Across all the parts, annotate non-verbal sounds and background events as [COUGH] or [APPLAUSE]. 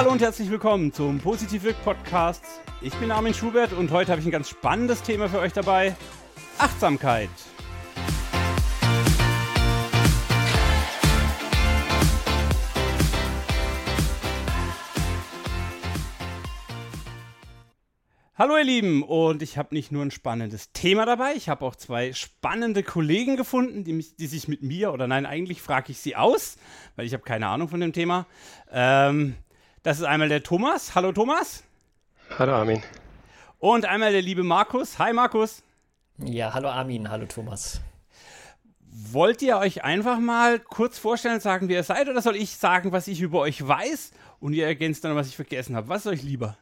Hallo und herzlich willkommen zum Positiv Podcast. Ich bin Armin Schubert und heute habe ich ein ganz spannendes Thema für euch dabei: Achtsamkeit. Hallo ihr Lieben und ich habe nicht nur ein spannendes Thema dabei, ich habe auch zwei spannende Kollegen gefunden, die, mich, die sich mit mir, oder nein, eigentlich frage ich sie aus, weil ich habe keine Ahnung von dem Thema. Ähm, das ist einmal der Thomas. Hallo Thomas. Hallo Armin. Und einmal der liebe Markus. Hi Markus. Ja, hallo Armin, hallo Thomas. Wollt ihr euch einfach mal kurz vorstellen und sagen, wer ihr seid, oder soll ich sagen, was ich über euch weiß und ihr ergänzt dann, was ich vergessen habe? Was ist euch lieber?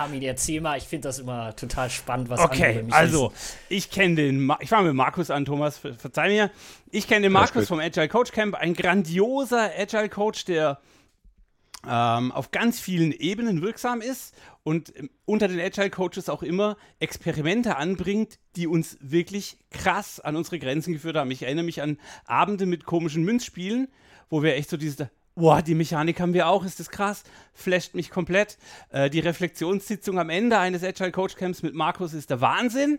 Armin, erzähl mal, ich finde das immer total spannend, was okay, andere mich also, ich kenne den, Ma ich fange mit Markus an, Thomas, ver verzeih mir. Ich kenne den Markus vom Agile Coach Camp, ein grandioser Agile Coach, der ähm, auf ganz vielen Ebenen wirksam ist und ähm, unter den Agile Coaches auch immer Experimente anbringt, die uns wirklich krass an unsere Grenzen geführt haben. Ich erinnere mich an Abende mit komischen Münzspielen, wo wir echt so diese Boah, die Mechanik haben wir auch, ist das krass, flasht mich komplett. Äh, die Reflexionssitzung am Ende eines Agile Coach Camps mit Markus ist der Wahnsinn.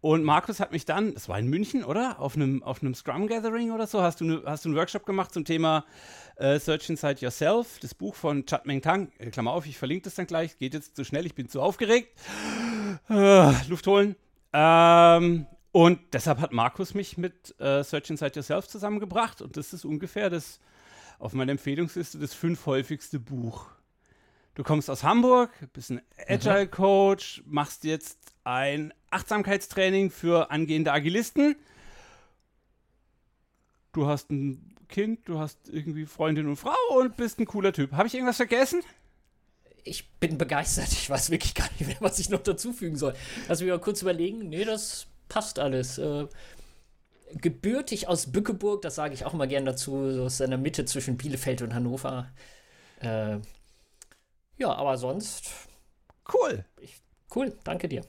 Und Markus hat mich dann, das war in München, oder? Auf einem, auf Scrum Gathering oder so, hast du, ne, hast du einen Workshop gemacht zum Thema äh, Search Inside Yourself, das Buch von Chad Meng Tang. Äh, Klammer auf, ich verlinke das dann gleich, geht jetzt zu schnell, ich bin zu aufgeregt. Äh, Luft holen. Ähm, und deshalb hat Markus mich mit äh, Search Inside Yourself zusammengebracht und das ist ungefähr das auf meiner Empfehlungsliste das fünf häufigste Buch. Du kommst aus Hamburg, bist ein Agile Coach, machst jetzt ein Achtsamkeitstraining für angehende Agilisten. Du hast ein Kind, du hast irgendwie Freundin und Frau und bist ein cooler Typ. Habe ich irgendwas vergessen? Ich bin begeistert. Ich weiß wirklich gar nicht mehr, was ich noch dazufügen soll. Lass mich mal kurz überlegen. Nee, das passt alles. Äh, gebürtig aus Bückeburg, das sage ich auch immer gern dazu, so aus der Mitte zwischen Bielefeld und Hannover. Äh, ja, aber sonst. Cool. Ich, cool, danke dir.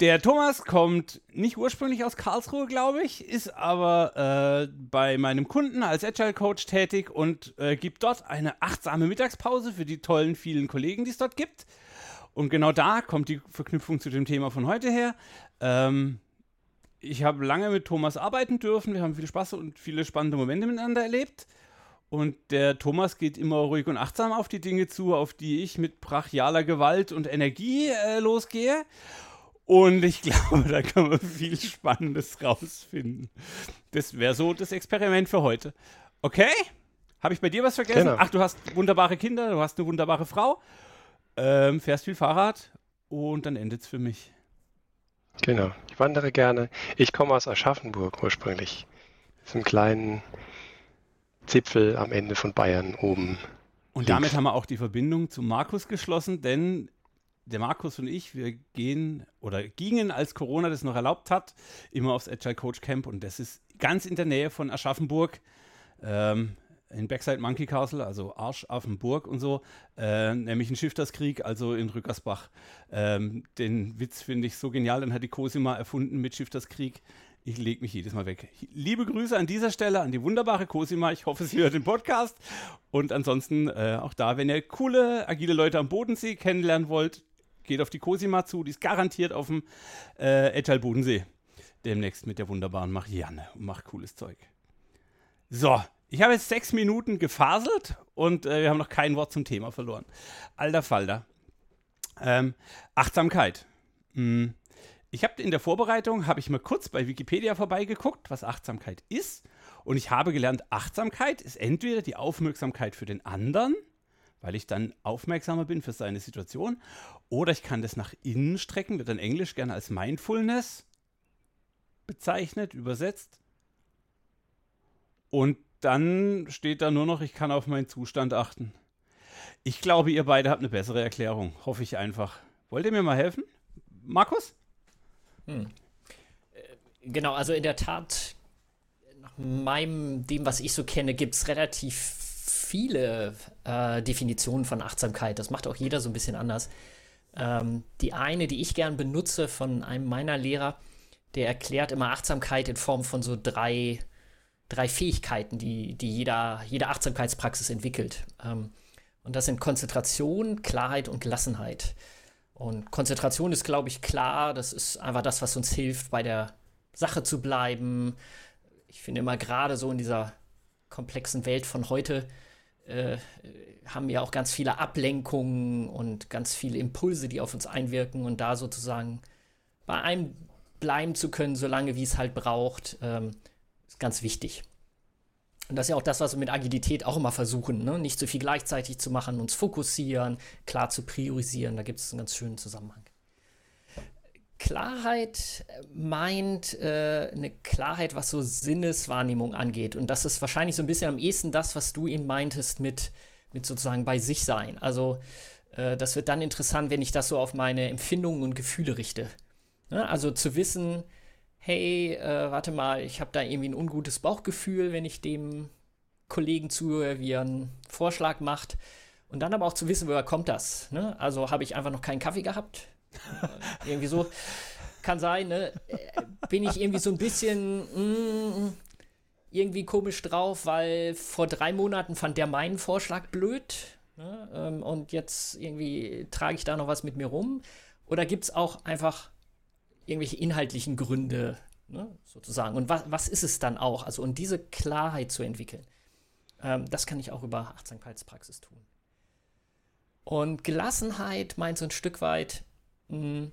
Der Thomas kommt nicht ursprünglich aus Karlsruhe, glaube ich, ist aber äh, bei meinem Kunden als Agile Coach tätig und äh, gibt dort eine achtsame Mittagspause für die tollen vielen Kollegen, die es dort gibt. Und genau da kommt die Verknüpfung zu dem Thema von heute her. Ähm, ich habe lange mit Thomas arbeiten dürfen. Wir haben viel Spaß und viele spannende Momente miteinander erlebt. Und der Thomas geht immer ruhig und achtsam auf die Dinge zu, auf die ich mit brachialer Gewalt und Energie äh, losgehe. Und ich [LAUGHS] glaube, da kann man viel Spannendes rausfinden. Das wäre so das Experiment für heute. Okay? Habe ich bei dir was vergessen? Genau. Ach, du hast wunderbare Kinder, du hast eine wunderbare Frau, ähm, fährst viel Fahrrad und dann endet es für mich. Genau, ich wandere gerne. Ich komme aus Aschaffenburg ursprünglich. Das ist ein kleinen Zipfel am Ende von Bayern oben. Und damit haben wir auch die Verbindung zu Markus geschlossen, denn der Markus und ich, wir gehen oder gingen, als Corona das noch erlaubt hat, immer aufs Agile Coach Camp und das ist ganz in der Nähe von Aschaffenburg. Ähm, in Backside Monkey Castle, also Arsch auf dem Burg und so, äh, nämlich ein Schifterskrieg, also in Rückersbach. Ähm, den Witz finde ich so genial, den hat die Cosima erfunden mit Schifterskrieg. Ich lege mich jedes Mal weg. Liebe Grüße an dieser Stelle an die wunderbare Cosima. Ich hoffe, sie hört den Podcast. Und ansonsten äh, auch da, wenn ihr coole, agile Leute am Bodensee kennenlernen wollt, geht auf die Cosima zu. Die ist garantiert auf dem äh, Agile Bodensee. Demnächst mit der wunderbaren Marianne und macht cooles Zeug. So, ich habe jetzt sechs Minuten gefaselt und äh, wir haben noch kein Wort zum Thema verloren. Alter Falter. Ähm, Achtsamkeit. Hm. Ich habe in der Vorbereitung, habe ich mal kurz bei Wikipedia vorbeigeguckt, was Achtsamkeit ist. Und ich habe gelernt, Achtsamkeit ist entweder die Aufmerksamkeit für den anderen, weil ich dann aufmerksamer bin für seine Situation, oder ich kann das nach innen strecken, wird dann Englisch gerne als Mindfulness bezeichnet, übersetzt. Und dann steht da nur noch, ich kann auf meinen Zustand achten. Ich glaube, ihr beide habt eine bessere Erklärung. Hoffe ich einfach. Wollt ihr mir mal helfen? Markus? Hm. Äh, genau, also in der Tat, nach meinem, dem, was ich so kenne, gibt es relativ viele äh, Definitionen von Achtsamkeit. Das macht auch jeder so ein bisschen anders. Ähm, die eine, die ich gern benutze von einem meiner Lehrer, der erklärt immer Achtsamkeit in Form von so drei drei Fähigkeiten, die, die jeder, jede Achtsamkeitspraxis entwickelt. Ähm, und das sind Konzentration, Klarheit und Gelassenheit. Und Konzentration ist, glaube ich, klar. Das ist einfach das, was uns hilft, bei der Sache zu bleiben. Ich finde immer gerade so in dieser komplexen Welt von heute äh, haben wir auch ganz viele Ablenkungen und ganz viele Impulse, die auf uns einwirken und da sozusagen bei einem bleiben zu können, solange wie es halt braucht, ähm, ist ganz wichtig. Und das ist ja auch das, was wir mit Agilität auch immer versuchen, ne? nicht zu viel gleichzeitig zu machen, uns fokussieren, klar zu priorisieren. Da gibt es einen ganz schönen Zusammenhang. Klarheit meint äh, eine Klarheit, was so Sinneswahrnehmung angeht. Und das ist wahrscheinlich so ein bisschen am ehesten das, was du eben meintest mit, mit sozusagen bei sich sein. Also äh, das wird dann interessant, wenn ich das so auf meine Empfindungen und Gefühle richte. Ne? Also zu wissen, hey, äh, warte mal, ich habe da irgendwie ein ungutes Bauchgefühl, wenn ich dem Kollegen zuhöre, wie er einen Vorschlag macht. Und dann aber auch zu wissen, woher kommt das? Ne? Also habe ich einfach noch keinen Kaffee gehabt? Äh, irgendwie so. Kann sein, ne? Äh, bin ich irgendwie so ein bisschen mm, irgendwie komisch drauf, weil vor drei Monaten fand der meinen Vorschlag blöd. Ne? Ähm, und jetzt irgendwie trage ich da noch was mit mir rum. Oder gibt es auch einfach irgendwelche inhaltlichen Gründe, ne, sozusagen. Und was, was ist es dann auch? Also, und diese Klarheit zu entwickeln, ähm, das kann ich auch über Achtsamkeitspraxis tun. Und Gelassenheit meint so ein Stück weit, mh, hm,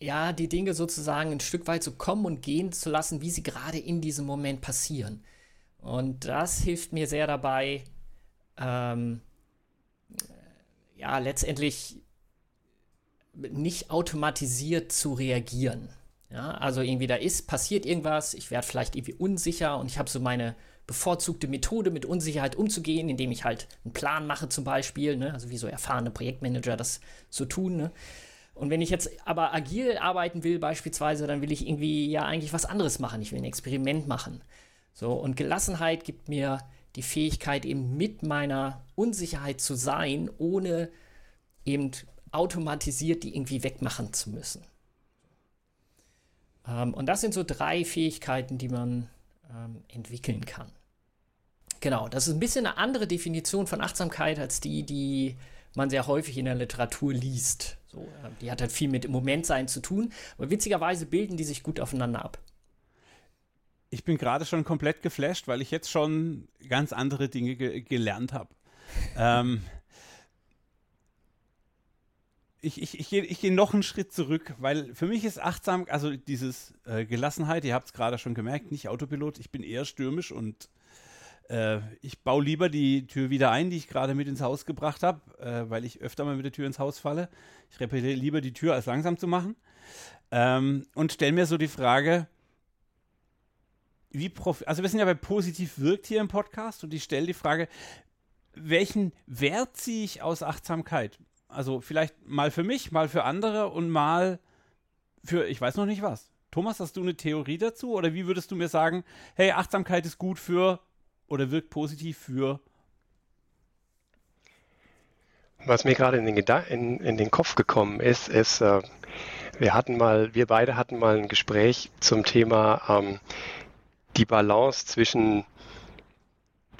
ja, die Dinge sozusagen ein Stück weit so kommen und gehen zu lassen, wie sie gerade in diesem Moment passieren. Und das hilft mir sehr dabei, ähm, ja, letztendlich nicht automatisiert zu reagieren. Ja, also irgendwie da ist, passiert irgendwas, ich werde vielleicht irgendwie unsicher und ich habe so meine bevorzugte Methode, mit Unsicherheit umzugehen, indem ich halt einen Plan mache zum Beispiel, ne? also wie so erfahrene Projektmanager das so tun. Ne? Und wenn ich jetzt aber agil arbeiten will beispielsweise, dann will ich irgendwie ja eigentlich was anderes machen. Ich will ein Experiment machen. So, und Gelassenheit gibt mir die Fähigkeit, eben mit meiner Unsicherheit zu sein, ohne eben automatisiert die irgendwie wegmachen zu müssen. Ähm, und das sind so drei Fähigkeiten, die man ähm, entwickeln kann. Genau, das ist ein bisschen eine andere Definition von Achtsamkeit als die, die man sehr häufig in der Literatur liest. So, äh, die hat halt viel mit im Moment sein zu tun, aber witzigerweise bilden die sich gut aufeinander ab. Ich bin gerade schon komplett geflasht, weil ich jetzt schon ganz andere Dinge ge gelernt habe. ähm, ich, ich, ich gehe geh noch einen Schritt zurück, weil für mich ist achtsam, also dieses äh, Gelassenheit, ihr habt es gerade schon gemerkt, nicht Autopilot, ich bin eher stürmisch und äh, ich baue lieber die Tür wieder ein, die ich gerade mit ins Haus gebracht habe, äh, weil ich öfter mal mit der Tür ins Haus falle. Ich repariere lieber die Tür, als langsam zu machen. Ähm, und stelle mir so die Frage, wie prof also wir sind ja bei positiv wirkt hier im Podcast und ich stelle die Frage, welchen Wert ziehe ich aus Achtsamkeit? Also vielleicht mal für mich, mal für andere und mal für, ich weiß noch nicht was. Thomas, hast du eine Theorie dazu? Oder wie würdest du mir sagen, hey, Achtsamkeit ist gut für oder wirkt positiv für? Was mir gerade in den, in, in den Kopf gekommen ist, ist, äh, wir hatten mal, wir beide hatten mal ein Gespräch zum Thema ähm, die Balance zwischen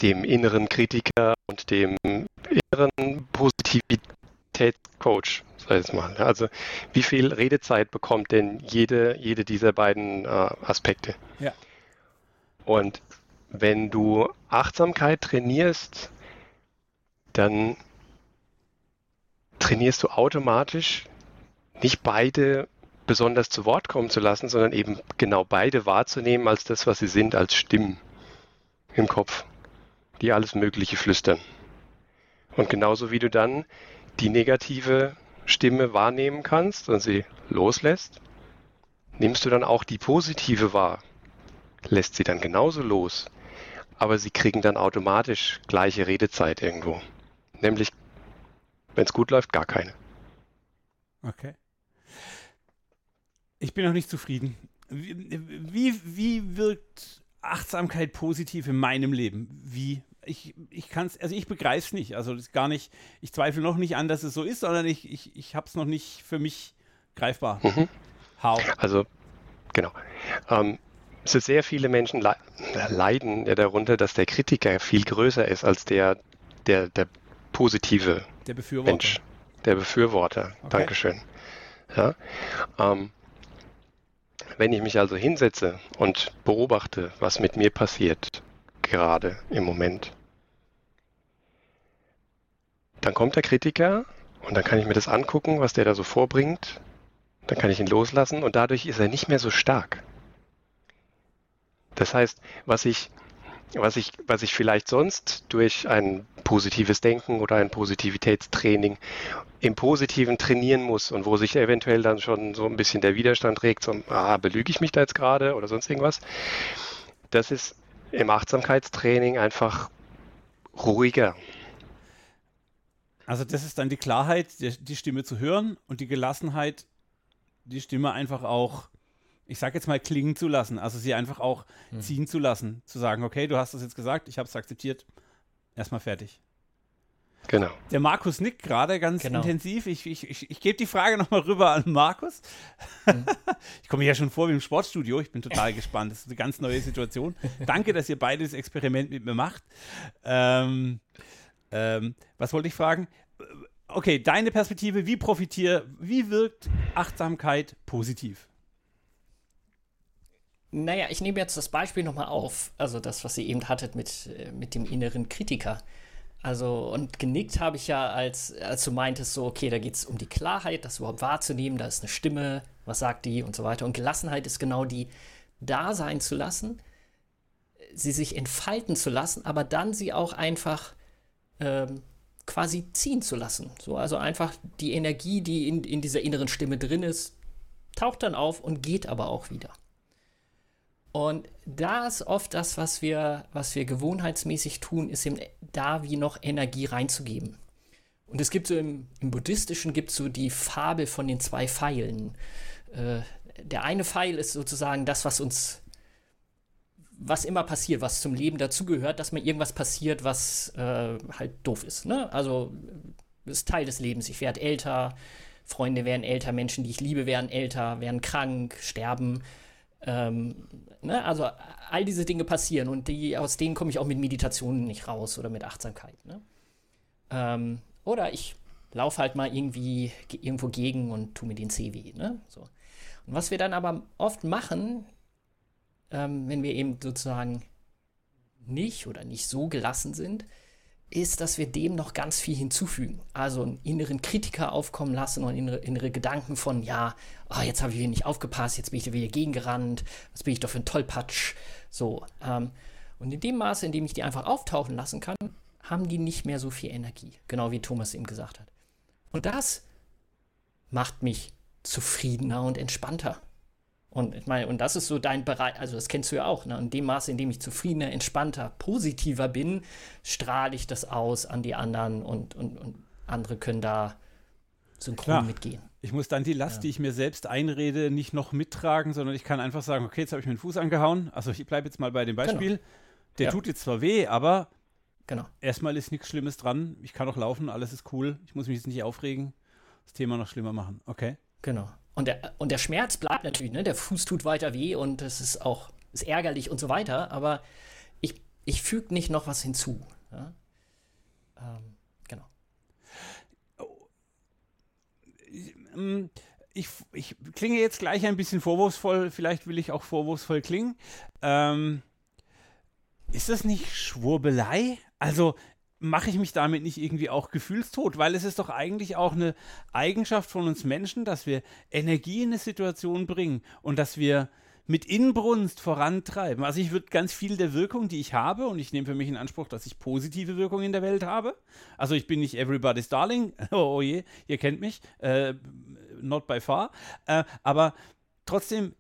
dem inneren Kritiker und dem inneren Positivität Qualitätscoach, sag ich jetzt mal. Also wie viel Redezeit bekommt denn jede, jede dieser beiden äh, Aspekte? Ja. Und wenn du Achtsamkeit trainierst, dann trainierst du automatisch nicht beide besonders zu Wort kommen zu lassen, sondern eben genau beide wahrzunehmen als das, was sie sind, als Stimmen im Kopf, die alles Mögliche flüstern. Und genauso wie du dann die negative Stimme wahrnehmen kannst und sie loslässt, nimmst du dann auch die positive wahr, lässt sie dann genauso los, aber sie kriegen dann automatisch gleiche Redezeit irgendwo. Nämlich, wenn es gut läuft, gar keine. Okay. Ich bin noch nicht zufrieden. Wie, wie, wie wirkt Achtsamkeit positiv in meinem Leben? Wie ich, ich kann es, also ich begreife es nicht. Also das ist gar nicht, ich zweifle noch nicht an, dass es so ist, sondern ich, ich, ich habe es noch nicht für mich greifbar. Mhm. How? Also, genau. Ähm, so sehr viele Menschen le leiden ja darunter, dass der Kritiker viel größer ist als der, der, der positive der Befürworter. Mensch, der Befürworter. Okay. Dankeschön. Ja, ähm, wenn ich mich also hinsetze und beobachte, was mit mir passiert, gerade im Moment, dann kommt der Kritiker und dann kann ich mir das angucken, was der da so vorbringt. Dann kann ich ihn loslassen und dadurch ist er nicht mehr so stark. Das heißt, was ich, was ich, was ich vielleicht sonst durch ein positives Denken oder ein Positivitätstraining im Positiven trainieren muss und wo sich eventuell dann schon so ein bisschen der Widerstand regt, so, ah, belüge ich mich da jetzt gerade oder sonst irgendwas, das ist im Achtsamkeitstraining einfach ruhiger. Also das ist dann die Klarheit, die, die Stimme zu hören und die Gelassenheit, die Stimme einfach auch, ich sage jetzt mal, klingen zu lassen. Also sie einfach auch hm. ziehen zu lassen. Zu sagen, okay, du hast das jetzt gesagt, ich habe es akzeptiert, erstmal fertig. Genau. Der Markus nickt gerade ganz genau. intensiv. Ich, ich, ich, ich gebe die Frage nochmal rüber an Markus. Mhm. [LAUGHS] Ich komme ja schon vor wie im Sportstudio. Ich bin total gespannt. Das ist eine ganz neue Situation. Danke, dass ihr beide das Experiment mit mir macht. Ähm, ähm, was wollte ich fragen? Okay, deine Perspektive, wie profitiert, wie wirkt Achtsamkeit positiv? Naja, ich nehme jetzt das Beispiel nochmal auf, also das, was ihr eben hattet mit, äh, mit dem inneren Kritiker. Also, und genickt habe ich ja, als, als du meintest, so, okay, da geht es um die Klarheit, das überhaupt wahrzunehmen, da ist eine Stimme, was sagt die und so weiter. Und Gelassenheit ist genau die, da sein zu lassen, sie sich entfalten zu lassen, aber dann sie auch einfach ähm, quasi ziehen zu lassen. So, also einfach die Energie, die in, in dieser inneren Stimme drin ist, taucht dann auf und geht aber auch wieder. Und da ist oft das, was wir, was wir gewohnheitsmäßig tun, ist eben da wie noch Energie reinzugeben. Und es gibt so im, im Buddhistischen gibt so die Fabel von den zwei Pfeilen. Äh, der eine Pfeil ist sozusagen das, was uns was immer passiert, was zum Leben dazugehört, dass mir irgendwas passiert, was äh, halt doof ist. Ne? Also ist Teil des Lebens. Ich werde älter, Freunde werden älter, Menschen, die ich liebe, werden älter, werden krank, sterben. Ähm, ne? Also all diese Dinge passieren und die, aus denen komme ich auch mit Meditationen nicht raus oder mit Achtsamkeit. Ne? Ähm, oder ich laufe halt mal irgendwie irgendwo gegen und tu mir den Zeh weh. Ne? So. Und was wir dann aber oft machen, ähm, wenn wir eben sozusagen nicht oder nicht so gelassen sind, ist, dass wir dem noch ganz viel hinzufügen. Also einen inneren Kritiker aufkommen lassen und innere, innere Gedanken von, ja, oh, jetzt habe ich hier nicht aufgepasst, jetzt bin ich wieder gegengerannt, was bin ich doch für ein Tollpatsch. So. Ähm, und in dem Maße, in dem ich die einfach auftauchen lassen kann, haben die nicht mehr so viel Energie. Genau wie Thomas eben gesagt hat. Und das macht mich zufriedener und entspannter. Und ich meine, und das ist so dein Bereich, also das kennst du ja auch, ne? In dem Maße, in dem ich zufriedener, entspannter, positiver bin, strahle ich das aus an die anderen und, und, und andere können da synchron Klar. mitgehen. Ich muss dann die Last, ja. die ich mir selbst einrede, nicht noch mittragen, sondern ich kann einfach sagen, okay, jetzt habe ich mir den Fuß angehauen. Also ich bleibe jetzt mal bei dem genau. Beispiel. Genau. Der ja. tut jetzt zwar weh, aber genau. erstmal ist nichts Schlimmes dran. Ich kann auch laufen, alles ist cool. Ich muss mich jetzt nicht aufregen, das Thema noch schlimmer machen. Okay. Genau. Und der, und der Schmerz bleibt natürlich, ne? Der Fuß tut weiter weh und es ist auch ist ärgerlich und so weiter, aber ich, ich füge nicht noch was hinzu. Ja? Ähm, genau. Ich, ich, klinge jetzt gleich ein bisschen vorwurfsvoll, vielleicht will ich auch vorwurfsvoll klingen. Ähm, ist das nicht Schwurbelei? Also, mache ich mich damit nicht irgendwie auch gefühlstot? Weil es ist doch eigentlich auch eine Eigenschaft von uns Menschen, dass wir Energie in eine Situation bringen und dass wir mit Inbrunst vorantreiben. Also ich würde ganz viel der Wirkung, die ich habe, und ich nehme für mich in Anspruch, dass ich positive Wirkung in der Welt habe. Also ich bin nicht everybody's darling, oh, [LAUGHS] oh je, ihr kennt mich, äh, not by far. Äh, aber trotzdem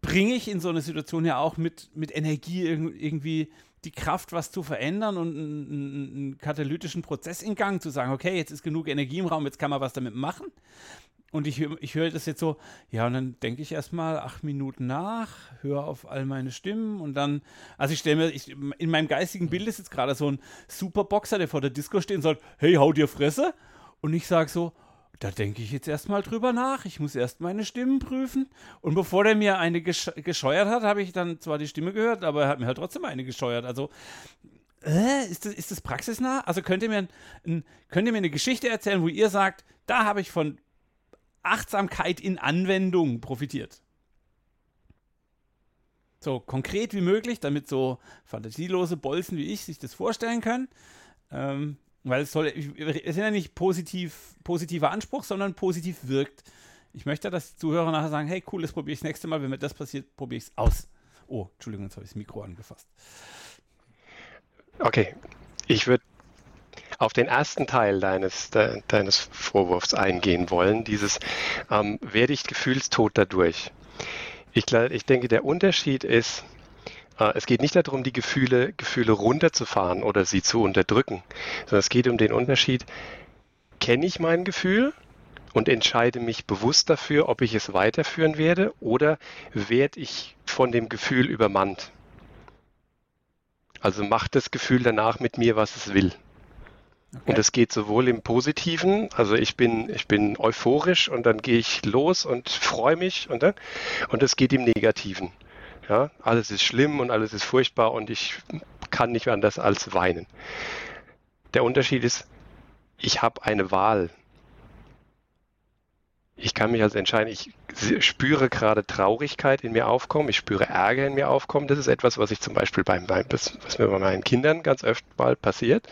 bringe ich in so eine Situation ja auch mit, mit Energie irgendwie die Kraft, was zu verändern und einen, einen, katalytischen Prozess in Gang zu sagen, okay, jetzt ist genug Energie im Raum, jetzt kann man was damit machen. Und ich, ich höre das jetzt so, ja, und dann denke ich erstmal acht Minuten nach, höre auf all meine Stimmen und dann, also ich stelle mir, ich, in meinem geistigen Bild ist jetzt gerade so ein Superboxer, der vor der Disco steht und sagt, hey, hau dir Fresse. Und ich sage so, da denke ich jetzt erstmal drüber nach. Ich muss erst meine Stimmen prüfen. Und bevor der mir eine gesch gescheuert hat, habe ich dann zwar die Stimme gehört, aber er hat mir halt trotzdem eine gescheuert. Also, äh, ist, das, ist das praxisnah? Also könnt ihr, mir ein, könnt ihr mir eine Geschichte erzählen, wo ihr sagt, da habe ich von Achtsamkeit in Anwendung profitiert? So konkret wie möglich, damit so fantasielose Bolzen wie ich sich das vorstellen können. Ähm, weil es soll, es ist ja nicht positiv, positiver Anspruch, sondern positiv wirkt. Ich möchte, dass die Zuhörer nachher sagen, hey cool, das probiere ich das nächste Mal, wenn mir das passiert, probiere ich es aus. Oh, Entschuldigung, jetzt habe ich das Mikro angefasst. Okay, ich würde auf den ersten Teil deines, de, deines Vorwurfs eingehen wollen, dieses ähm, werde ich gefühlstot dadurch. Ich, ich denke, der Unterschied ist, es geht nicht darum, die Gefühle, Gefühle runterzufahren oder sie zu unterdrücken, sondern es geht um den Unterschied, kenne ich mein Gefühl und entscheide mich bewusst dafür, ob ich es weiterführen werde oder werde ich von dem Gefühl übermannt. Also macht das Gefühl danach mit mir, was es will. Okay. Und es geht sowohl im Positiven, also ich bin, ich bin euphorisch und dann gehe ich los und freue mich und dann, und es geht im Negativen. Ja, alles ist schlimm und alles ist furchtbar und ich kann nicht anders als weinen. Der Unterschied ist, ich habe eine Wahl. Ich kann mich also entscheiden, ich spüre gerade Traurigkeit in mir aufkommen, ich spüre Ärger in mir aufkommen. Das ist etwas, was ich zum Beispiel beim, was mir bei meinen Kindern ganz öfter mal passiert.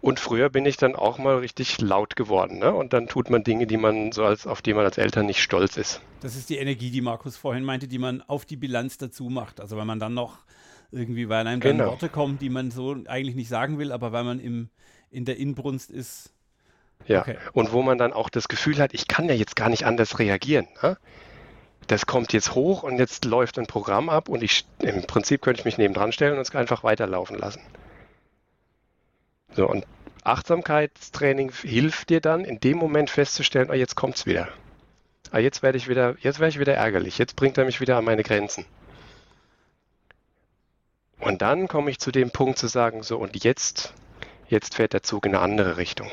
Und früher bin ich dann auch mal richtig laut geworden. Ne? Und dann tut man Dinge, die man so als, auf die man als Eltern nicht stolz ist. Das ist die Energie, die Markus vorhin meinte, die man auf die Bilanz dazu macht. Also wenn man dann noch irgendwie, weil einem genau. dann Worte kommen, die man so eigentlich nicht sagen will, aber weil man im, in der Inbrunst ist. Ja, okay. und wo man dann auch das Gefühl hat, ich kann ja jetzt gar nicht anders reagieren. Ne? Das kommt jetzt hoch und jetzt läuft ein Programm ab und ich im Prinzip könnte ich mich nebendran stellen und es einfach weiterlaufen lassen. So, und Achtsamkeitstraining hilft dir dann, in dem Moment festzustellen, oh, jetzt es wieder. Ah, jetzt werde ich wieder, jetzt werde ich wieder ärgerlich, jetzt bringt er mich wieder an meine Grenzen. Und dann komme ich zu dem Punkt zu sagen, so und jetzt, jetzt fährt der Zug in eine andere Richtung.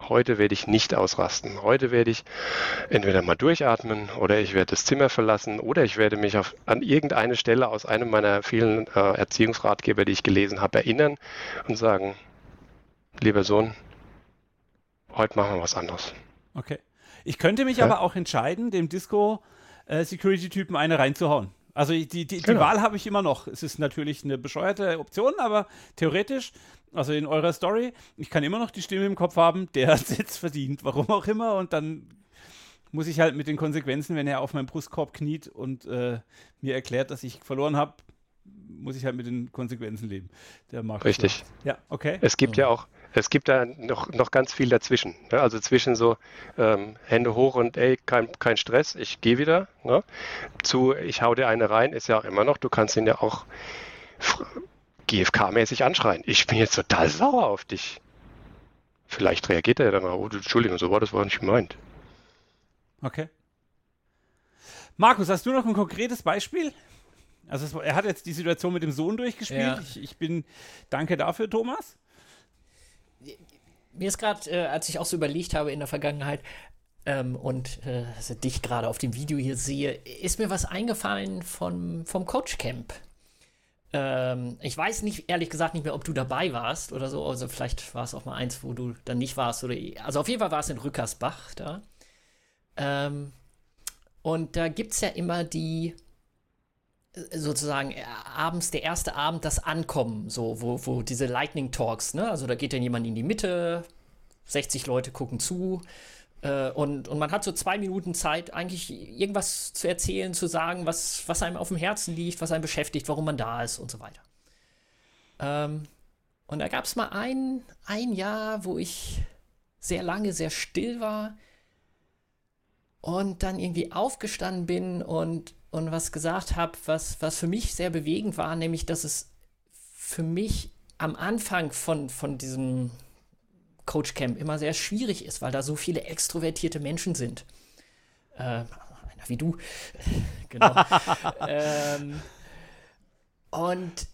Heute werde ich nicht ausrasten. Heute werde ich entweder mal durchatmen oder ich werde das Zimmer verlassen oder ich werde mich auf, an irgendeine Stelle aus einem meiner vielen äh, Erziehungsratgeber, die ich gelesen habe, erinnern und sagen, lieber Sohn, heute machen wir was anderes. Okay. Ich könnte mich ja? aber auch entscheiden, dem Disco-Security-Typen äh, eine reinzuhauen. Also die, die, die genau. Wahl habe ich immer noch. Es ist natürlich eine bescheuerte Option, aber theoretisch, also in eurer Story, ich kann immer noch die Stimme im Kopf haben, der [LAUGHS] hat es jetzt verdient, warum auch immer, und dann muss ich halt mit den Konsequenzen, wenn er auf meinem Brustkorb kniet und äh, mir erklärt, dass ich verloren habe, muss ich halt mit den Konsequenzen leben. Der Markus Richtig. Macht. Ja, okay. Es gibt ja, ja auch, es gibt da noch, noch ganz viel dazwischen. Ne? Also zwischen so ähm, Hände hoch und ey, kein, kein Stress, ich gehe wieder. Ne? Zu ich hau dir eine rein, ist ja auch immer noch, du kannst ihn ja auch GFK-mäßig anschreien. Ich bin jetzt total sauer auf dich. Vielleicht reagiert er dann, oh, Entschuldigung, so war das war nicht gemeint. Okay. Markus, hast du noch ein konkretes Beispiel? Also es, er hat jetzt die Situation mit dem Sohn durchgespielt. Ja. Ich, ich bin, danke dafür, Thomas mir ist gerade, äh, als ich auch so überlegt habe in der Vergangenheit ähm, und äh, dich gerade auf dem Video hier sehe, ist mir was eingefallen von, vom Coach Camp. Ähm, ich weiß nicht, ehrlich gesagt, nicht mehr, ob du dabei warst oder so. Also vielleicht war es auch mal eins, wo du dann nicht warst. Oder, also auf jeden Fall war es in Rückersbach da. Ähm, und da gibt es ja immer die, sozusagen äh, abends der erste Abend das Ankommen, so wo, wo diese Lightning Talks, ne? Also da geht dann jemand in die Mitte, 60 Leute gucken zu äh, und, und man hat so zwei Minuten Zeit, eigentlich irgendwas zu erzählen, zu sagen, was, was einem auf dem Herzen liegt, was einem beschäftigt, warum man da ist und so weiter. Ähm, und da gab es mal ein, ein Jahr, wo ich sehr lange sehr still war und dann irgendwie aufgestanden bin und und was gesagt habe, was, was für mich sehr bewegend war, nämlich, dass es für mich am Anfang von, von diesem Coach Camp immer sehr schwierig ist, weil da so viele extrovertierte Menschen sind. Äh, einer wie du. [LAUGHS] genau. [LAUGHS] ähm, und,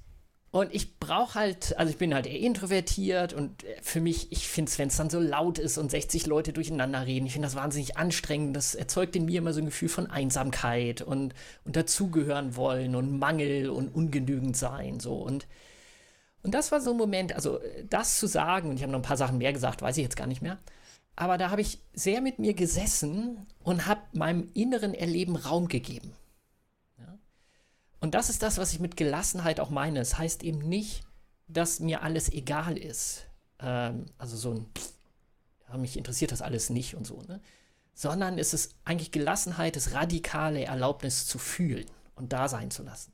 Und ich brauche halt, also ich bin halt eher introvertiert und für mich, ich finde es, wenn es dann so laut ist und 60 Leute durcheinander reden, ich finde das wahnsinnig anstrengend. Das erzeugt in mir immer so ein Gefühl von Einsamkeit und, und dazugehören wollen und Mangel und ungenügend sein. So. Und, und das war so ein Moment, also das zu sagen, und ich habe noch ein paar Sachen mehr gesagt, weiß ich jetzt gar nicht mehr. Aber da habe ich sehr mit mir gesessen und habe meinem inneren Erleben Raum gegeben. Und das ist das, was ich mit Gelassenheit auch meine. Es heißt eben nicht, dass mir alles egal ist. Ähm, also so ein, ja, mich interessiert das alles nicht und so, ne? Sondern es ist eigentlich Gelassenheit, das radikale Erlaubnis zu fühlen und da sein zu lassen.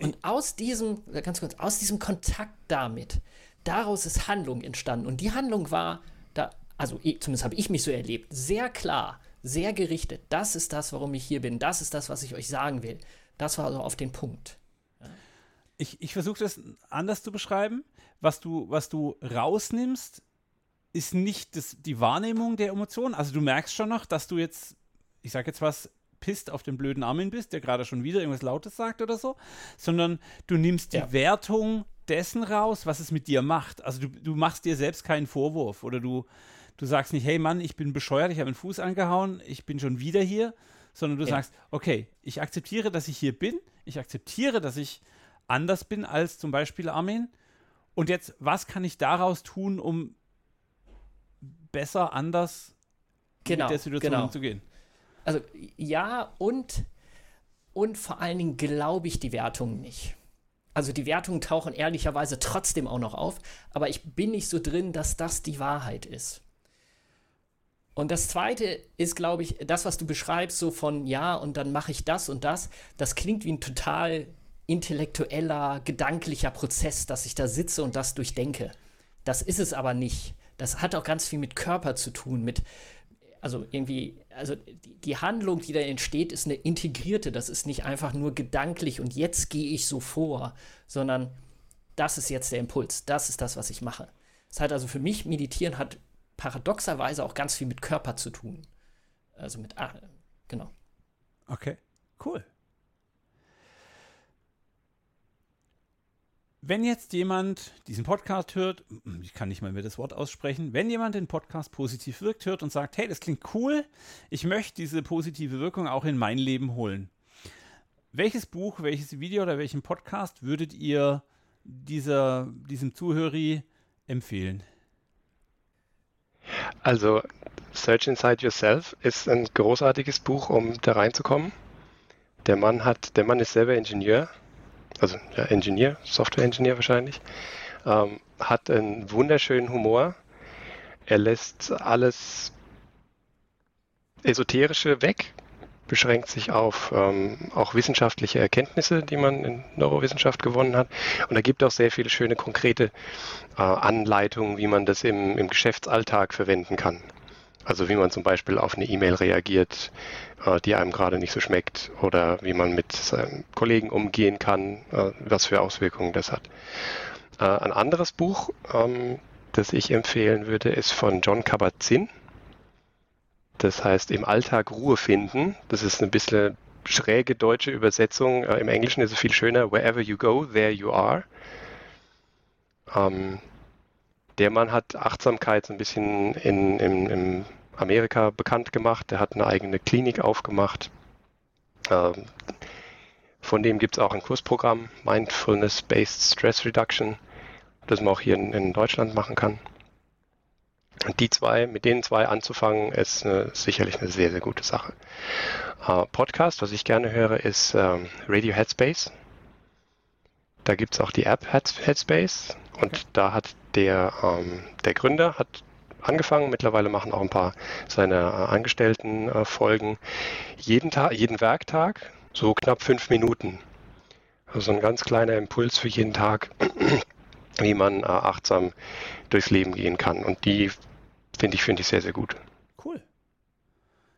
Und aus diesem, ganz kurz, aus diesem Kontakt damit, daraus ist Handlung entstanden. Und die Handlung war, da, also zumindest habe ich mich so erlebt, sehr klar, sehr gerichtet. Das ist das, warum ich hier bin. Das ist das, was ich euch sagen will. Das war also auf den Punkt. Ich, ich versuche das anders zu beschreiben. Was du, was du rausnimmst, ist nicht das, die Wahrnehmung der Emotionen. Also du merkst schon noch, dass du jetzt, ich sag jetzt was, pisst auf den blöden Armin bist, der gerade schon wieder irgendwas Lautes sagt oder so, sondern du nimmst die ja. Wertung dessen raus, was es mit dir macht. Also du, du machst dir selbst keinen Vorwurf oder du, du sagst nicht, hey Mann, ich bin bescheuert, ich habe einen Fuß angehauen, ich bin schon wieder hier, sondern du ja. sagst, okay, ich akzeptiere, dass ich hier bin, ich akzeptiere, dass ich anders bin als zum Beispiel Armin. Und jetzt, was kann ich daraus tun, um besser, anders genau, mit der Situation genau. umzugehen? Also ja, und, und vor allen Dingen glaube ich die Wertungen nicht. Also die Wertungen tauchen ehrlicherweise trotzdem auch noch auf, aber ich bin nicht so drin, dass das die Wahrheit ist. Und das Zweite ist, glaube ich, das, was du beschreibst, so von ja, und dann mache ich das und das, das klingt wie ein total intellektueller, gedanklicher Prozess, dass ich da sitze und das durchdenke. Das ist es aber nicht. Das hat auch ganz viel mit Körper zu tun, mit, also irgendwie, also die, Handlung, die da entsteht, ist eine integrierte. Das ist nicht einfach nur gedanklich und jetzt gehe ich so vor, sondern das ist jetzt der Impuls. Das ist das, was ich mache. Das hat also für mich, Meditieren hat paradoxerweise auch ganz viel mit Körper zu tun. Also mit, ah, genau. Okay, cool. Wenn jetzt jemand diesen Podcast hört, ich kann nicht mal mehr das Wort aussprechen, wenn jemand den Podcast positiv wirkt, hört und sagt, hey, das klingt cool, ich möchte diese positive Wirkung auch in mein Leben holen. Welches Buch, welches Video oder welchen Podcast würdet ihr dieser, diesem Zuhörer empfehlen? Also Search Inside Yourself ist ein großartiges Buch, um da reinzukommen. Der Mann hat, der Mann ist selber Ingenieur, also ja, Ingenieur, Software-Ingenieur wahrscheinlich, ähm, hat einen wunderschönen Humor. Er lässt alles Esoterische weg, beschränkt sich auf ähm, auch wissenschaftliche Erkenntnisse, die man in Neurowissenschaft gewonnen hat. Und er gibt auch sehr viele schöne konkrete äh, Anleitungen, wie man das im, im Geschäftsalltag verwenden kann. Also wie man zum Beispiel auf eine E-Mail reagiert, äh, die einem gerade nicht so schmeckt, oder wie man mit seinem Kollegen umgehen kann, äh, was für Auswirkungen das hat. Äh, ein anderes Buch, ähm, das ich empfehlen würde, ist von John Kabat-Zinn. Das heißt, im Alltag Ruhe finden. Das ist ein bisschen schräge deutsche Übersetzung. Äh, Im Englischen ist es viel schöner. Wherever you go, there you are. Ähm, der Mann hat Achtsamkeit so ein bisschen in, in, in Amerika bekannt gemacht. Der hat eine eigene Klinik aufgemacht. Ähm, von dem gibt es auch ein Kursprogramm, Mindfulness-Based Stress Reduction, das man auch hier in, in Deutschland machen kann. Und die zwei, mit denen zwei anzufangen, ist eine, sicherlich eine sehr, sehr gute Sache. Uh, Podcast, was ich gerne höre, ist ähm, Radio Headspace. Da gibt es auch die App Headspace und okay. da hat der, ähm, der Gründer hat angefangen, mittlerweile machen auch ein paar seiner äh, Angestellten äh, Folgen. Jeden Tag, jeden Werktag, so knapp fünf Minuten. Also ein ganz kleiner Impuls für jeden Tag, [CLEARS THROAT] wie man äh, achtsam durchs Leben gehen kann. Und die Finde ich, finde ich sehr, sehr gut. Cool.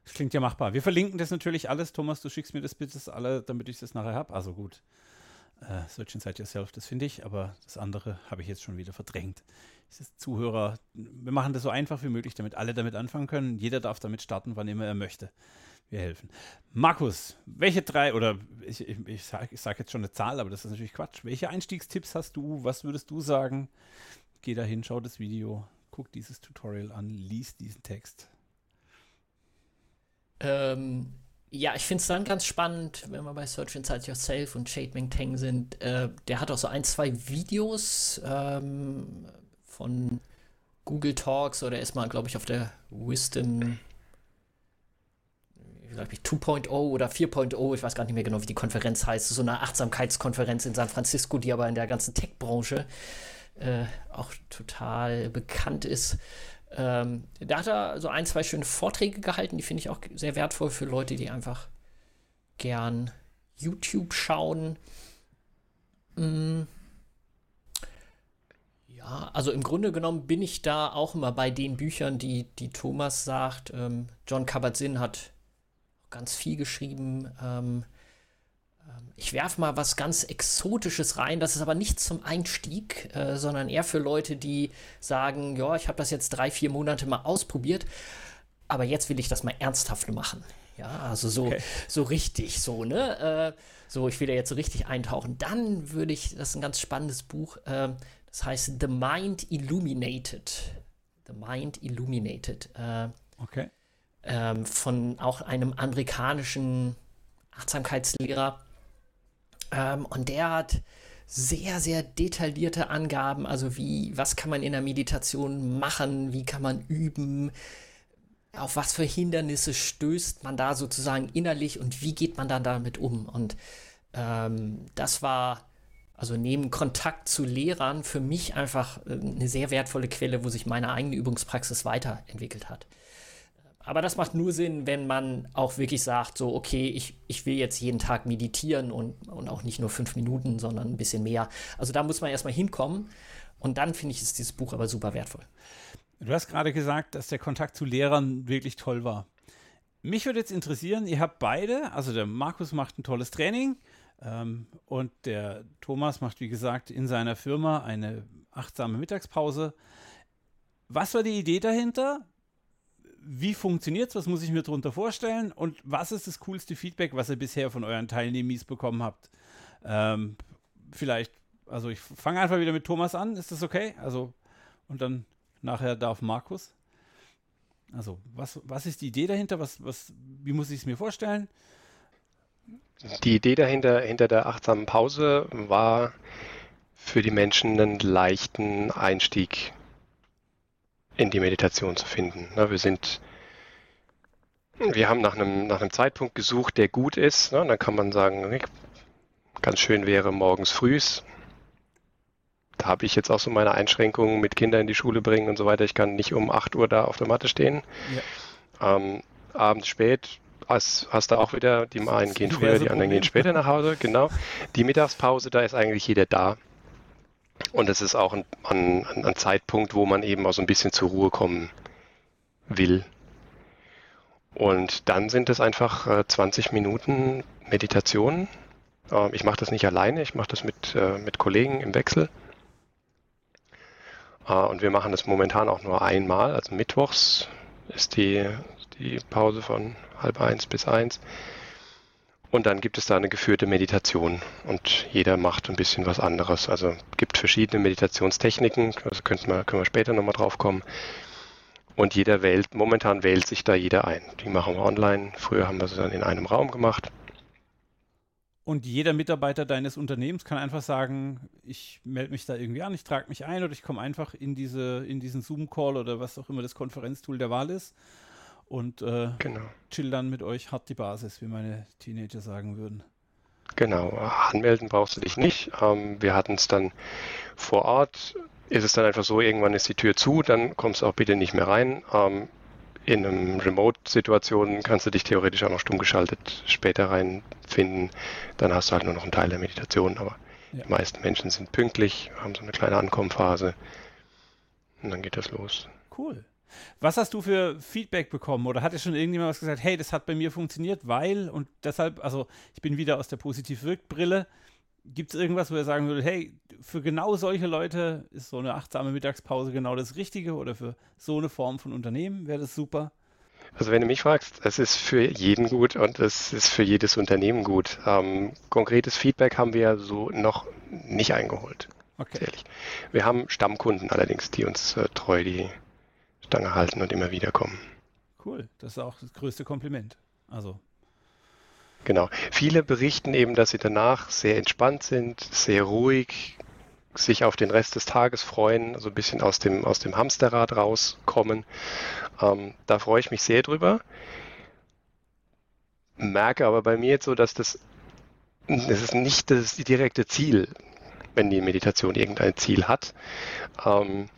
Das klingt ja machbar. Wir verlinken das natürlich alles. Thomas, du schickst mir das bitte alle, damit ich das nachher habe. Also gut. Äh, Search Inside Yourself, das finde ich, aber das andere habe ich jetzt schon wieder verdrängt. Das Zuhörer, wir machen das so einfach wie möglich, damit alle damit anfangen können. Jeder darf damit starten, wann immer er möchte. Wir helfen. Markus, welche drei, oder ich, ich, ich sage sag jetzt schon eine Zahl, aber das ist natürlich Quatsch. Welche Einstiegstipps hast du? Was würdest du sagen? Geh dahin, schau das Video, guck dieses Tutorial an, lies diesen Text. Ähm, ja, ich finde es dann ganz spannend, wenn wir bei Search Inside Yourself und Shade Ming Teng sind. Äh, der hat auch so ein, zwei Videos ähm, von Google Talks oder ist mal, glaube ich, auf der Wisdom 2.0 oder 4.0, ich weiß gar nicht mehr genau, wie die Konferenz heißt, so eine Achtsamkeitskonferenz in San Francisco, die aber in der ganzen Tech-Branche äh, auch total bekannt ist. Ähm, da hat er so ein, zwei schöne Vorträge gehalten, die finde ich auch sehr wertvoll für Leute, die einfach gern YouTube schauen. Mm. Ja, also im Grunde genommen bin ich da auch immer bei den Büchern, die, die Thomas sagt. Ähm, John Kabat-Zinn hat ganz viel geschrieben. Ähm, ich werfe mal was ganz Exotisches rein. Das ist aber nicht zum Einstieg, äh, sondern eher für Leute, die sagen, ja, ich habe das jetzt drei, vier Monate mal ausprobiert, aber jetzt will ich das mal ernsthaft machen. Ja, also so, okay. so richtig, so, ne? Äh, so, ich will da jetzt so richtig eintauchen. Dann würde ich, das ist ein ganz spannendes Buch, äh, das heißt The Mind Illuminated. The Mind Illuminated. Äh, okay. Ähm, von auch einem amerikanischen Achtsamkeitslehrer ähm, und der hat sehr, sehr detaillierte Angaben, also wie, was kann man in der Meditation machen, wie kann man üben, auf was für Hindernisse stößt man da sozusagen innerlich und wie geht man dann damit um. Und ähm, das war also neben Kontakt zu Lehrern für mich einfach äh, eine sehr wertvolle Quelle, wo sich meine eigene Übungspraxis weiterentwickelt hat. Aber das macht nur Sinn, wenn man auch wirklich sagt, so, okay, ich, ich will jetzt jeden Tag meditieren und, und auch nicht nur fünf Minuten, sondern ein bisschen mehr. Also da muss man erstmal hinkommen. Und dann finde ich, ist dieses Buch aber super wertvoll. Du hast gerade gesagt, dass der Kontakt zu Lehrern wirklich toll war. Mich würde jetzt interessieren, ihr habt beide, also der Markus macht ein tolles Training ähm, und der Thomas macht, wie gesagt, in seiner Firma eine achtsame Mittagspause. Was war die Idee dahinter? Wie funktioniert es? Was muss ich mir darunter vorstellen? Und was ist das coolste Feedback, was ihr bisher von euren Teilnehmern bekommen habt? Ähm, vielleicht, also ich fange einfach wieder mit Thomas an. Ist das okay? Also, und dann nachher darf Markus. Also, was, was ist die Idee dahinter? Was, was, wie muss ich es mir vorstellen? Die Idee dahinter, hinter der achtsamen Pause war für die Menschen einen leichten Einstieg in die Meditation zu finden. Wir sind, wir haben nach einem, nach einem Zeitpunkt gesucht, der gut ist. Dann kann man sagen, ganz schön wäre morgens frühs. Da habe ich jetzt auch so meine Einschränkungen mit Kindern in die Schule bringen und so weiter. Ich kann nicht um 8 Uhr da auf der Matte stehen. Ja. Ähm, abends spät hast, hast du auch wieder, die einen gehen früher, die anderen gehen später nach Hause. Genau. Die Mittagspause, da ist eigentlich jeder da. Und es ist auch ein, ein, ein, Zeitpunkt, wo man eben auch so ein bisschen zur Ruhe kommen will. Und dann sind es einfach äh, 20 Minuten Meditation. Äh, ich mache das nicht alleine, ich mache das mit, äh, mit Kollegen im Wechsel. Äh, und wir machen das momentan auch nur einmal, also mittwochs ist die, die Pause von halb eins bis eins. Und dann gibt es da eine geführte Meditation und jeder macht ein bisschen was anderes. Also gibt verschiedene Meditationstechniken, also können wir, können wir später nochmal drauf kommen. Und jeder wählt, momentan wählt sich da jeder ein. Die machen wir online. Früher haben wir sie dann in einem Raum gemacht. Und jeder Mitarbeiter deines Unternehmens kann einfach sagen, ich melde mich da irgendwie an, ich trage mich ein oder ich komme einfach in, diese, in diesen Zoom-Call oder was auch immer das Konferenztool der Wahl ist und äh, genau. chill dann mit euch hart die Basis, wie meine Teenager sagen würden. Genau, anmelden brauchst du dich nicht. Ähm, wir hatten es dann vor Ort, ist es dann einfach so, irgendwann ist die Tür zu, dann kommst du auch bitte nicht mehr rein. Ähm, in einer Remote-Situation kannst du dich theoretisch auch noch stumm geschaltet später reinfinden. Dann hast du halt nur noch einen Teil der Meditation, aber ja. die meisten Menschen sind pünktlich, haben so eine kleine Ankommenphase und dann geht das los. Cool. Was hast du für Feedback bekommen? Oder hat dir schon irgendjemand was gesagt, hey, das hat bei mir funktioniert, weil und deshalb, also ich bin wieder aus der Positiv-Wirkt-Brille. Gibt es irgendwas, wo ihr sagen würdet, hey, für genau solche Leute ist so eine achtsame Mittagspause genau das Richtige oder für so eine Form von Unternehmen wäre das super? Also wenn du mich fragst, es ist für jeden gut und es ist für jedes Unternehmen gut. Ähm, konkretes Feedback haben wir so noch nicht eingeholt. Okay. Ehrlich. Wir haben Stammkunden allerdings, die uns äh, treu die Stange halten und immer wieder kommen. Cool, das ist auch das größte Kompliment. Also Genau. Viele berichten eben, dass sie danach sehr entspannt sind, sehr ruhig, sich auf den Rest des Tages freuen, so ein bisschen aus dem, aus dem Hamsterrad rauskommen. Ähm, da freue ich mich sehr drüber. Merke aber bei mir jetzt so, dass das, das ist nicht das direkte Ziel, wenn die Meditation irgendein Ziel hat. Ähm,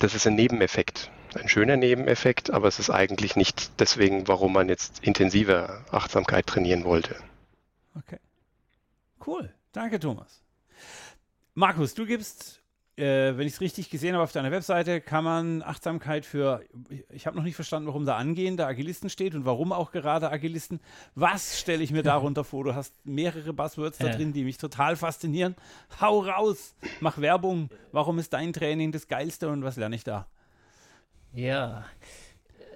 das ist ein Nebeneffekt ein schöner Nebeneffekt, aber es ist eigentlich nicht deswegen, warum man jetzt intensiver Achtsamkeit trainieren wollte. Okay. Cool. Danke, Thomas. Markus, du gibst, äh, wenn ich es richtig gesehen habe, auf deiner Webseite kann man Achtsamkeit für, ich habe noch nicht verstanden, warum da angehende Agilisten steht und warum auch gerade Agilisten. Was stelle ich mir darunter vor? Du hast mehrere Buzzwords da drin, die mich total faszinieren. Hau raus, mach Werbung. Warum ist dein Training das geilste und was lerne ich da? Ja,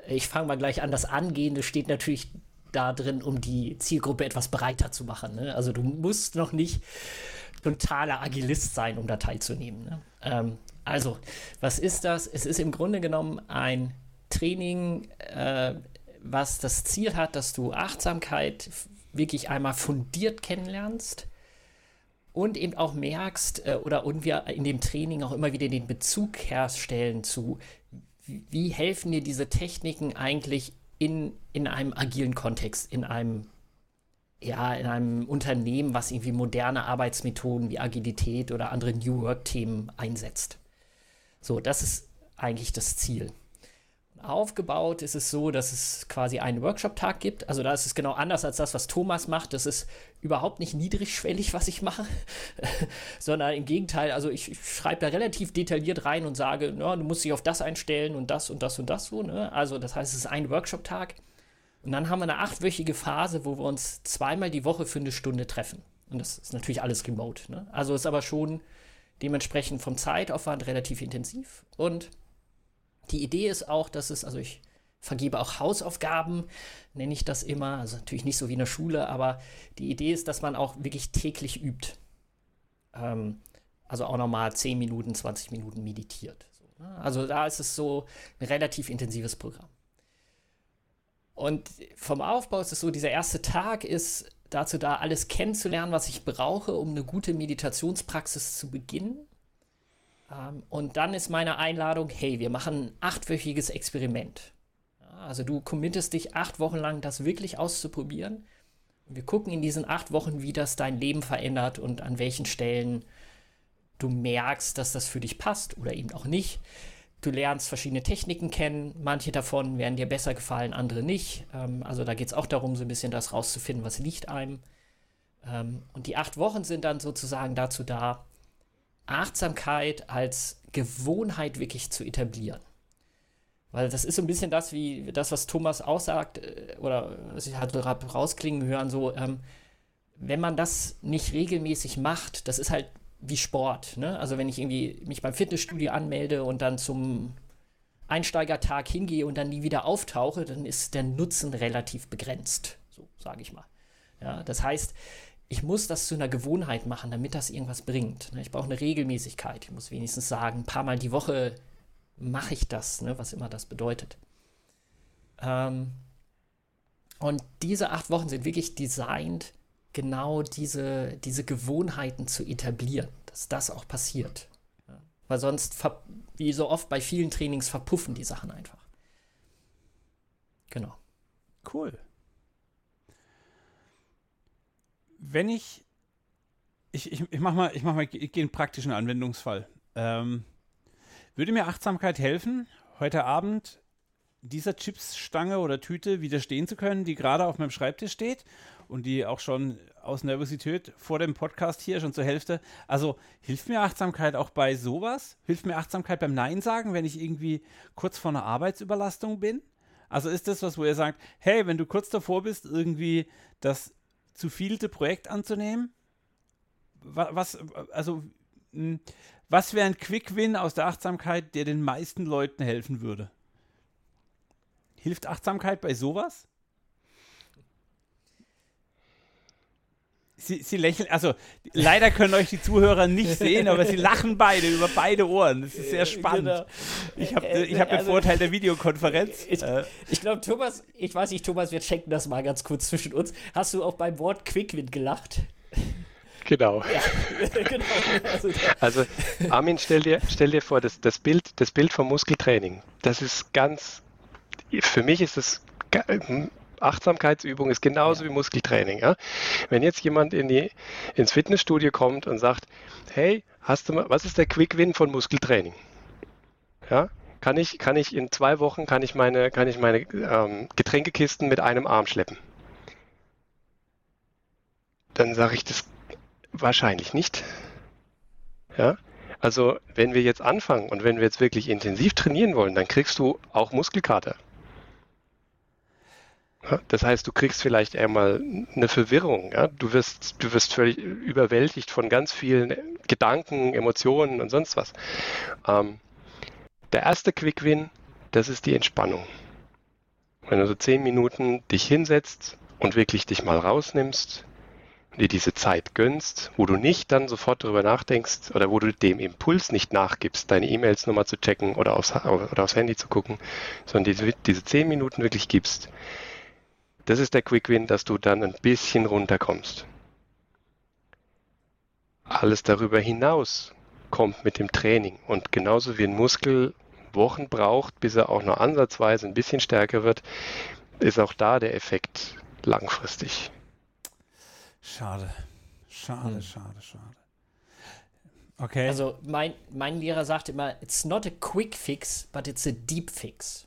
ich fange mal gleich an. Das Angehende steht natürlich da drin, um die Zielgruppe etwas breiter zu machen. Ne? Also du musst noch nicht totaler Agilist sein, um da teilzunehmen. Ne? Ähm, also, was ist das? Es ist im Grunde genommen ein Training, äh, was das Ziel hat, dass du Achtsamkeit wirklich einmal fundiert kennenlernst und eben auch merkst äh, oder und wir in dem Training auch immer wieder den Bezug herstellen zu, wie helfen dir diese Techniken eigentlich in, in einem agilen Kontext, in einem, ja, in einem Unternehmen, was irgendwie moderne Arbeitsmethoden wie Agilität oder andere New Work-Themen einsetzt. So, das ist eigentlich das Ziel aufgebaut ist es so, dass es quasi einen Workshop-Tag gibt. Also da ist es genau anders als das, was Thomas macht. Das ist überhaupt nicht niedrigschwellig, was ich mache, [LAUGHS] sondern im Gegenteil. Also ich, ich schreibe da relativ detailliert rein und sage, no, du musst dich auf das einstellen und das und das und das so. Ne? Also das heißt, es ist ein Workshop-Tag. Und dann haben wir eine achtwöchige Phase, wo wir uns zweimal die Woche für eine Stunde treffen. Und das ist natürlich alles remote. Ne? Also ist aber schon dementsprechend vom Zeitaufwand relativ intensiv und die Idee ist auch, dass es, also ich vergebe auch Hausaufgaben, nenne ich das immer, also natürlich nicht so wie in der Schule, aber die Idee ist, dass man auch wirklich täglich übt. Ähm, also auch nochmal 10 Minuten, 20 Minuten meditiert. So, ne? Also da ist es so ein relativ intensives Programm. Und vom Aufbau ist es so, dieser erste Tag ist dazu da, alles kennenzulernen, was ich brauche, um eine gute Meditationspraxis zu beginnen. Ähm, und dann ist meine Einladung, hey, wir machen ein achtwöchiges Experiment. Also du committest dich acht Wochen lang, das wirklich auszuprobieren. Und wir gucken in diesen acht Wochen, wie das dein Leben verändert und an welchen Stellen du merkst, dass das für dich passt oder eben auch nicht. Du lernst verschiedene Techniken kennen. Manche davon werden dir besser gefallen, andere nicht. Ähm, also da geht es auch darum, so ein bisschen das rauszufinden, was liegt einem. Ähm, und die acht Wochen sind dann sozusagen dazu da, Achtsamkeit als Gewohnheit wirklich zu etablieren. Weil das ist so ein bisschen das, wie das, was Thomas auch sagt, äh, oder was ich halt rausklingen hören, so, ähm, wenn man das nicht regelmäßig macht, das ist halt wie Sport. Ne? Also wenn ich irgendwie mich beim Fitnessstudio anmelde und dann zum Einsteigertag hingehe und dann nie wieder auftauche, dann ist der Nutzen relativ begrenzt, so sage ich mal. Ja, das heißt, ich muss das zu einer Gewohnheit machen, damit das irgendwas bringt. Ne? Ich brauche eine Regelmäßigkeit. Ich muss wenigstens sagen, ein paar Mal die Woche mache ich das, ne? was immer das bedeutet. Ähm und diese acht Wochen sind wirklich designt, genau diese, diese Gewohnheiten zu etablieren, dass das auch passiert. Ja? Weil sonst, wie so oft bei vielen Trainings, verpuffen die Sachen einfach. Genau. Cool. wenn ich, ich, ich, ich mach mal, ich mach mal, ich gehe einen praktischen Anwendungsfall. Ähm, würde mir Achtsamkeit helfen, heute Abend dieser Chipsstange oder Tüte widerstehen zu können, die gerade auf meinem Schreibtisch steht und die auch schon aus Nervosität vor dem Podcast hier schon zur Hälfte. Also hilft mir Achtsamkeit auch bei sowas? Hilft mir Achtsamkeit beim Nein sagen, wenn ich irgendwie kurz vor einer Arbeitsüberlastung bin? Also ist das was, wo ihr sagt, hey, wenn du kurz davor bist, irgendwie das zu vielte Projekt anzunehmen, was, also, hm, was wäre ein Quick-Win aus der Achtsamkeit, der den meisten Leuten helfen würde? Hilft Achtsamkeit bei sowas? Sie, sie, lächeln, also leider können euch die Zuhörer nicht [LAUGHS] sehen, aber sie lachen beide über beide Ohren. Das ist sehr spannend. Genau. Ich habe ich hab den also, Vorteil der Videokonferenz. Ich, äh. ich glaube, Thomas, ich weiß nicht, Thomas, wir checken das mal ganz kurz zwischen uns. Hast du auch beim Wort Quickwind gelacht? Genau. Ja, genau. [LAUGHS] Also, also, Armin, stell dir, stell dir vor, das, das, Bild, das Bild vom Muskeltraining, das ist ganz, für mich ist das Achtsamkeitsübung ist genauso ja. wie Muskeltraining. Ja? Wenn jetzt jemand in die, ins Fitnessstudio kommt und sagt, hey, hast du mal, was ist der Quick Win von Muskeltraining? Ja? Kann ich, kann ich in zwei Wochen kann ich meine, kann ich meine ähm, Getränkekisten mit einem Arm schleppen? Dann sage ich das wahrscheinlich nicht. Ja? Also wenn wir jetzt anfangen und wenn wir jetzt wirklich intensiv trainieren wollen, dann kriegst du auch Muskelkater. Das heißt, du kriegst vielleicht einmal eine Verwirrung. Ja? Du, wirst, du wirst völlig überwältigt von ganz vielen Gedanken, Emotionen und sonst was. Ähm, der erste Quick Win, das ist die Entspannung. Wenn du so zehn Minuten dich hinsetzt und wirklich dich mal rausnimmst, dir diese Zeit gönnst, wo du nicht dann sofort darüber nachdenkst oder wo du dem Impuls nicht nachgibst, deine E-Mails nochmal zu checken oder aufs, oder aufs Handy zu gucken, sondern diese, diese zehn Minuten wirklich gibst, das ist der Quick Win, dass du dann ein bisschen runterkommst. Alles darüber hinaus kommt mit dem Training und genauso wie ein Muskel Wochen braucht, bis er auch nur ansatzweise ein bisschen stärker wird, ist auch da der Effekt langfristig. Schade, schade, hm. schade, schade. Okay. Also mein, mein Lehrer sagt immer, it's not a quick fix, but it's a deep fix.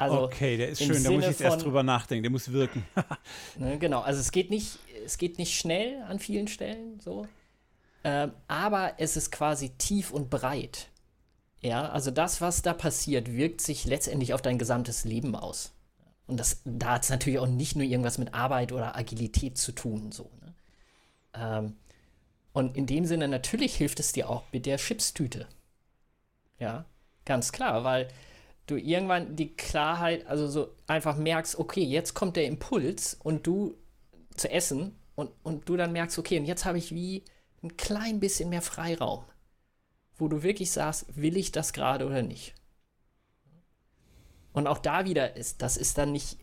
Also okay, der ist schön, Sinne da muss ich jetzt erst drüber nachdenken, der muss wirken. [LAUGHS] ne, genau, also es geht nicht, es geht nicht schnell an vielen Stellen so. Ähm, aber es ist quasi tief und breit. Ja, also das, was da passiert, wirkt sich letztendlich auf dein gesamtes Leben aus. Und das, da hat es natürlich auch nicht nur irgendwas mit Arbeit oder Agilität zu tun. So, ne? ähm, und in dem Sinne, natürlich hilft es dir auch mit der Chipstüte. Ja, ganz klar, weil du irgendwann die Klarheit, also so einfach merkst, okay, jetzt kommt der Impuls und du zu essen und, und du dann merkst, okay, und jetzt habe ich wie ein klein bisschen mehr Freiraum, wo du wirklich sagst, will ich das gerade oder nicht? Und auch da wieder ist, das ist dann nicht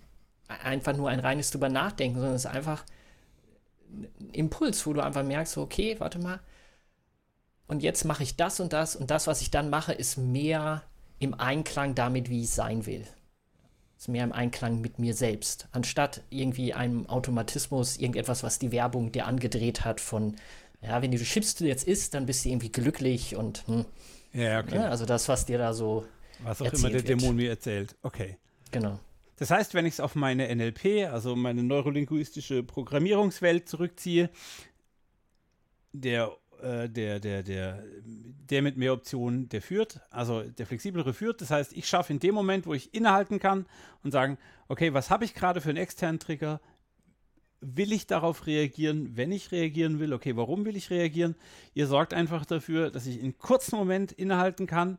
einfach nur ein reines drüber nachdenken, sondern es ist einfach ein Impuls, wo du einfach merkst, okay, warte mal, und jetzt mache ich das und das und das, was ich dann mache, ist mehr im Einklang damit, wie ich sein will. Ist mehr im Einklang mit mir selbst, anstatt irgendwie einem Automatismus, irgendetwas, was die Werbung dir angedreht hat von, ja, wenn du Chips jetzt isst, dann bist du irgendwie glücklich und hm. Ja, okay. Ja, also das, was dir da so Was auch immer der wird. Dämon mir erzählt. Okay. Genau. Das heißt, wenn ich es auf meine NLP, also meine neurolinguistische Programmierungswelt zurückziehe, der äh, der, der, der, der mit mehr Optionen, der führt, also der flexiblere führt. Das heißt, ich schaffe in dem Moment, wo ich innehalten kann und sagen, okay, was habe ich gerade für einen externen Trigger? Will ich darauf reagieren, wenn ich reagieren will? Okay, warum will ich reagieren? Ihr sorgt einfach dafür, dass ich in kurzen Moment innehalten kann.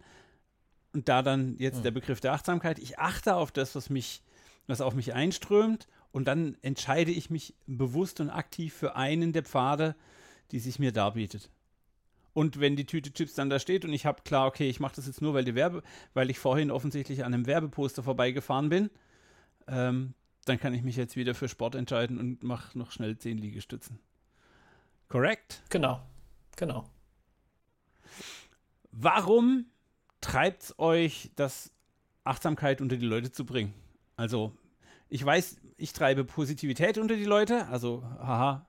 Und da dann jetzt mhm. der Begriff der Achtsamkeit. Ich achte auf das, was mich, was auf mich einströmt. Und dann entscheide ich mich bewusst und aktiv für einen der Pfade, die sich mir darbietet. Und wenn die Tüte Chips dann da steht und ich habe klar, okay, ich mache das jetzt nur, weil die Werbe, weil ich vorhin offensichtlich an einem Werbeposter vorbeigefahren bin, ähm, dann kann ich mich jetzt wieder für Sport entscheiden und mache noch schnell 10 Liegestützen. Korrekt? Genau, genau. Warum treibt es euch, das Achtsamkeit unter die Leute zu bringen? Also, ich weiß, ich treibe Positivität unter die Leute, also, haha,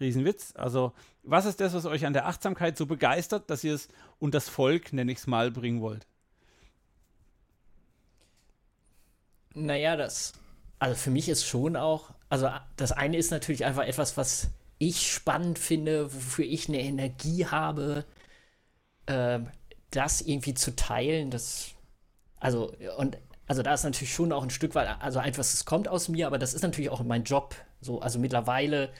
Riesenwitz. Also, was ist das, was euch an der Achtsamkeit so begeistert, dass ihr es und das Volk, nenne ich es mal, bringen wollt? Naja, das, also für mich ist schon auch, also das eine ist natürlich einfach etwas, was ich spannend finde, wofür ich eine Energie habe, äh, das irgendwie zu teilen, das, also, und, also da ist natürlich schon auch ein Stück weit, also einfach, es kommt aus mir, aber das ist natürlich auch mein Job, so, also mittlerweile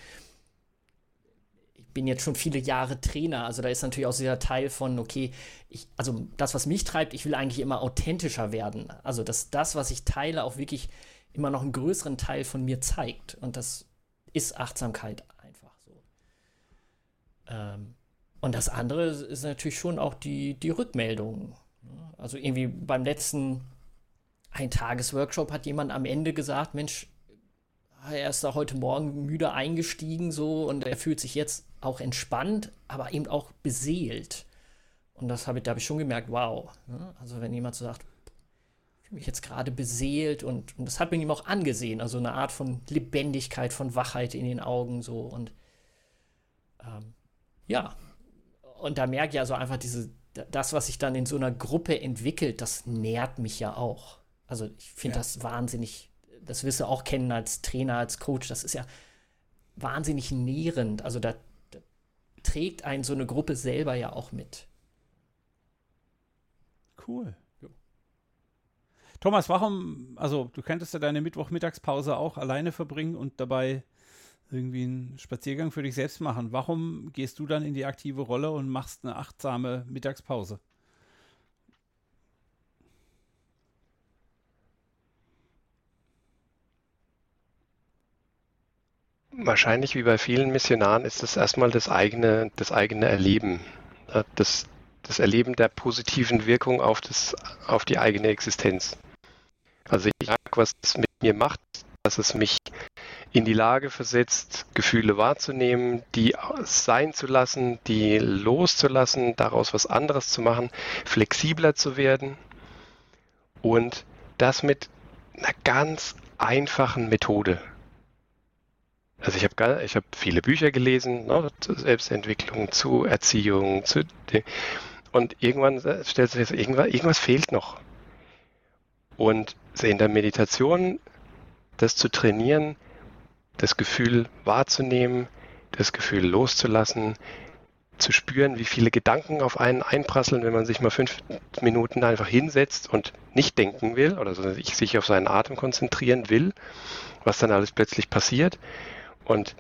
bin jetzt schon viele Jahre Trainer, also da ist natürlich auch dieser Teil von, okay, ich, also das, was mich treibt, ich will eigentlich immer authentischer werden. Also dass das, was ich teile, auch wirklich immer noch einen größeren Teil von mir zeigt. Und das ist Achtsamkeit einfach so. Ähm, und das andere ist natürlich schon auch die, die Rückmeldung. Also irgendwie beim letzten Ein-Tages-Workshop hat jemand am Ende gesagt, Mensch, er ist da heute Morgen müde eingestiegen so und er fühlt sich jetzt auch entspannt, aber eben auch beseelt. Und das habe ich, da habe ich schon gemerkt, wow. Ne? Also wenn jemand so sagt, ich fühle mich jetzt gerade beseelt und, und das hat man ihm auch angesehen, also eine Art von Lebendigkeit, von Wachheit in den Augen so und ähm, ja. Und da merke ich also einfach diese, das, was sich dann in so einer Gruppe entwickelt, das nährt mich ja auch. Also ich finde ja. das wahnsinnig das wirst du auch kennen als Trainer, als Coach, das ist ja wahnsinnig nährend. Also da, da trägt einen so eine Gruppe selber ja auch mit. Cool. Thomas, warum, also du könntest ja deine Mittwochmittagspause auch alleine verbringen und dabei irgendwie einen Spaziergang für dich selbst machen. Warum gehst du dann in die aktive Rolle und machst eine achtsame Mittagspause? Wahrscheinlich wie bei vielen Missionaren ist es erstmal das eigene, das eigene Erleben, das, das Erleben der positiven Wirkung auf, das, auf die eigene Existenz. Also ich merke, was es mit mir macht, dass es mich in die Lage versetzt, Gefühle wahrzunehmen, die sein zu lassen, die loszulassen, daraus was anderes zu machen, flexibler zu werden und das mit einer ganz einfachen Methode. Also ich habe ich hab viele Bücher gelesen, ne, Selbstentwicklung, zu Erziehung, zu und irgendwann stellt sich irgendwas, irgendwas fehlt noch. Und in der Meditation das zu trainieren, das Gefühl wahrzunehmen, das Gefühl loszulassen, zu spüren, wie viele Gedanken auf einen einprasseln, wenn man sich mal fünf Minuten einfach hinsetzt und nicht denken will oder sich auf seinen Atem konzentrieren will, was dann alles plötzlich passiert und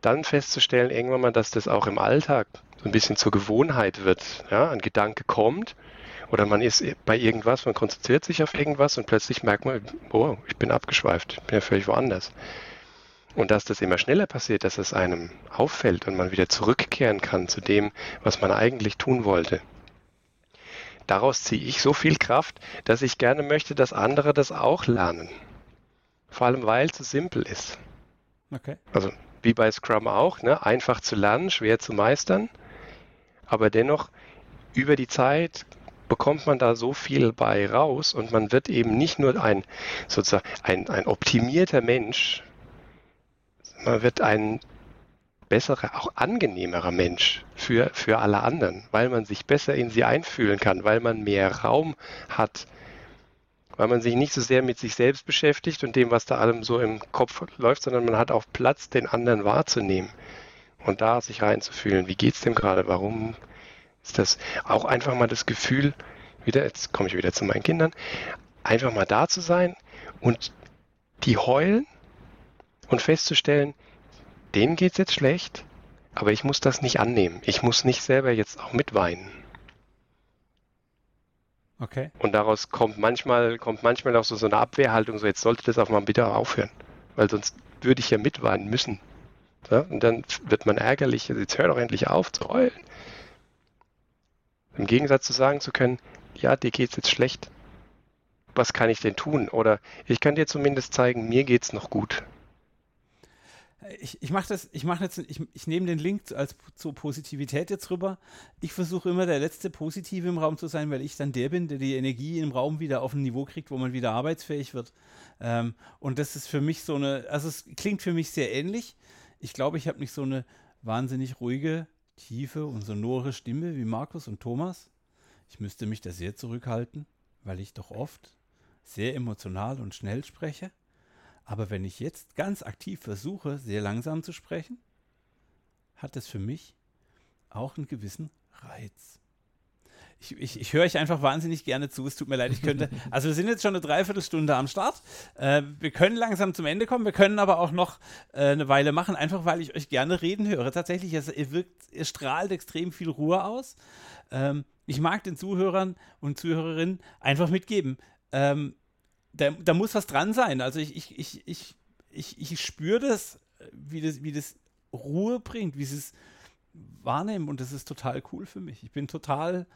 dann festzustellen, irgendwann mal, dass das auch im Alltag so ein bisschen zur Gewohnheit wird. Ja, ein Gedanke kommt oder man ist bei irgendwas, man konzentriert sich auf irgendwas und plötzlich merkt man, oh, ich bin abgeschweift, ich bin ja völlig woanders. Und dass das immer schneller passiert, dass es einem auffällt und man wieder zurückkehren kann zu dem, was man eigentlich tun wollte. Daraus ziehe ich so viel Kraft, dass ich gerne möchte, dass andere das auch lernen. Vor allem, weil es so simpel ist. Okay. Also wie bei Scrum auch, ne? einfach zu lernen, schwer zu meistern, aber dennoch über die Zeit bekommt man da so viel bei raus und man wird eben nicht nur ein sozusagen ein, ein optimierter Mensch, man wird ein besserer, auch angenehmerer Mensch für, für alle anderen, weil man sich besser in sie einfühlen kann, weil man mehr Raum hat, weil man sich nicht so sehr mit sich selbst beschäftigt und dem, was da allem so im Kopf läuft, sondern man hat auch Platz, den anderen wahrzunehmen und da sich reinzufühlen. Wie geht es dem gerade? Warum ist das auch einfach mal das Gefühl, wieder, jetzt komme ich wieder zu meinen Kindern, einfach mal da zu sein und die heulen und festzustellen, denen geht es jetzt schlecht, aber ich muss das nicht annehmen. Ich muss nicht selber jetzt auch mitweinen. Okay. Und daraus kommt manchmal, kommt manchmal auch so, so eine Abwehrhaltung, so jetzt sollte das auch mal bitte aufhören. Weil sonst würde ich ja mitweinen müssen. Ja? Und dann wird man ärgerlich, jetzt hör doch endlich auf zu heulen. Im Gegensatz zu sagen zu können, ja, dir geht's jetzt schlecht. Was kann ich denn tun? Oder ich kann dir zumindest zeigen, mir geht's noch gut ich, ich mache das, ich mache jetzt, ich, ich nehme den Link als zur Positivität jetzt rüber. Ich versuche immer der letzte Positive im Raum zu sein, weil ich dann der bin, der die Energie im Raum wieder auf ein Niveau kriegt, wo man wieder arbeitsfähig wird. Ähm, und das ist für mich so eine, also es klingt für mich sehr ähnlich. Ich glaube, ich habe nicht so eine wahnsinnig ruhige, tiefe und sonore Stimme wie Markus und Thomas. Ich müsste mich da sehr zurückhalten, weil ich doch oft sehr emotional und schnell spreche. Aber wenn ich jetzt ganz aktiv versuche, sehr langsam zu sprechen, hat es für mich auch einen gewissen Reiz. ich, ich, ich höre euch einfach wahnsinnig gerne zu. Es tut mir leid, ich könnte. [LAUGHS] Also wir sind jetzt schon eine Dreiviertelstunde am Start. Äh, wir können langsam zum Ende kommen. Wir können aber auch noch äh, eine Weile machen, einfach weil ich euch gerne reden höre. Tatsächlich, also, ihr wirkt, ihr strahlt extrem viel Ruhe aus. Ähm, ich mag den Zuhörern und Zuhörerinnen einfach mitgeben. Ähm, da, da, muss was dran sein. Also ich, ich, ich, ich, ich, ich spüre das, wie das, wie das Ruhe bringt, wie sie es wahrnehmen und das ist total cool für mich. Ich bin total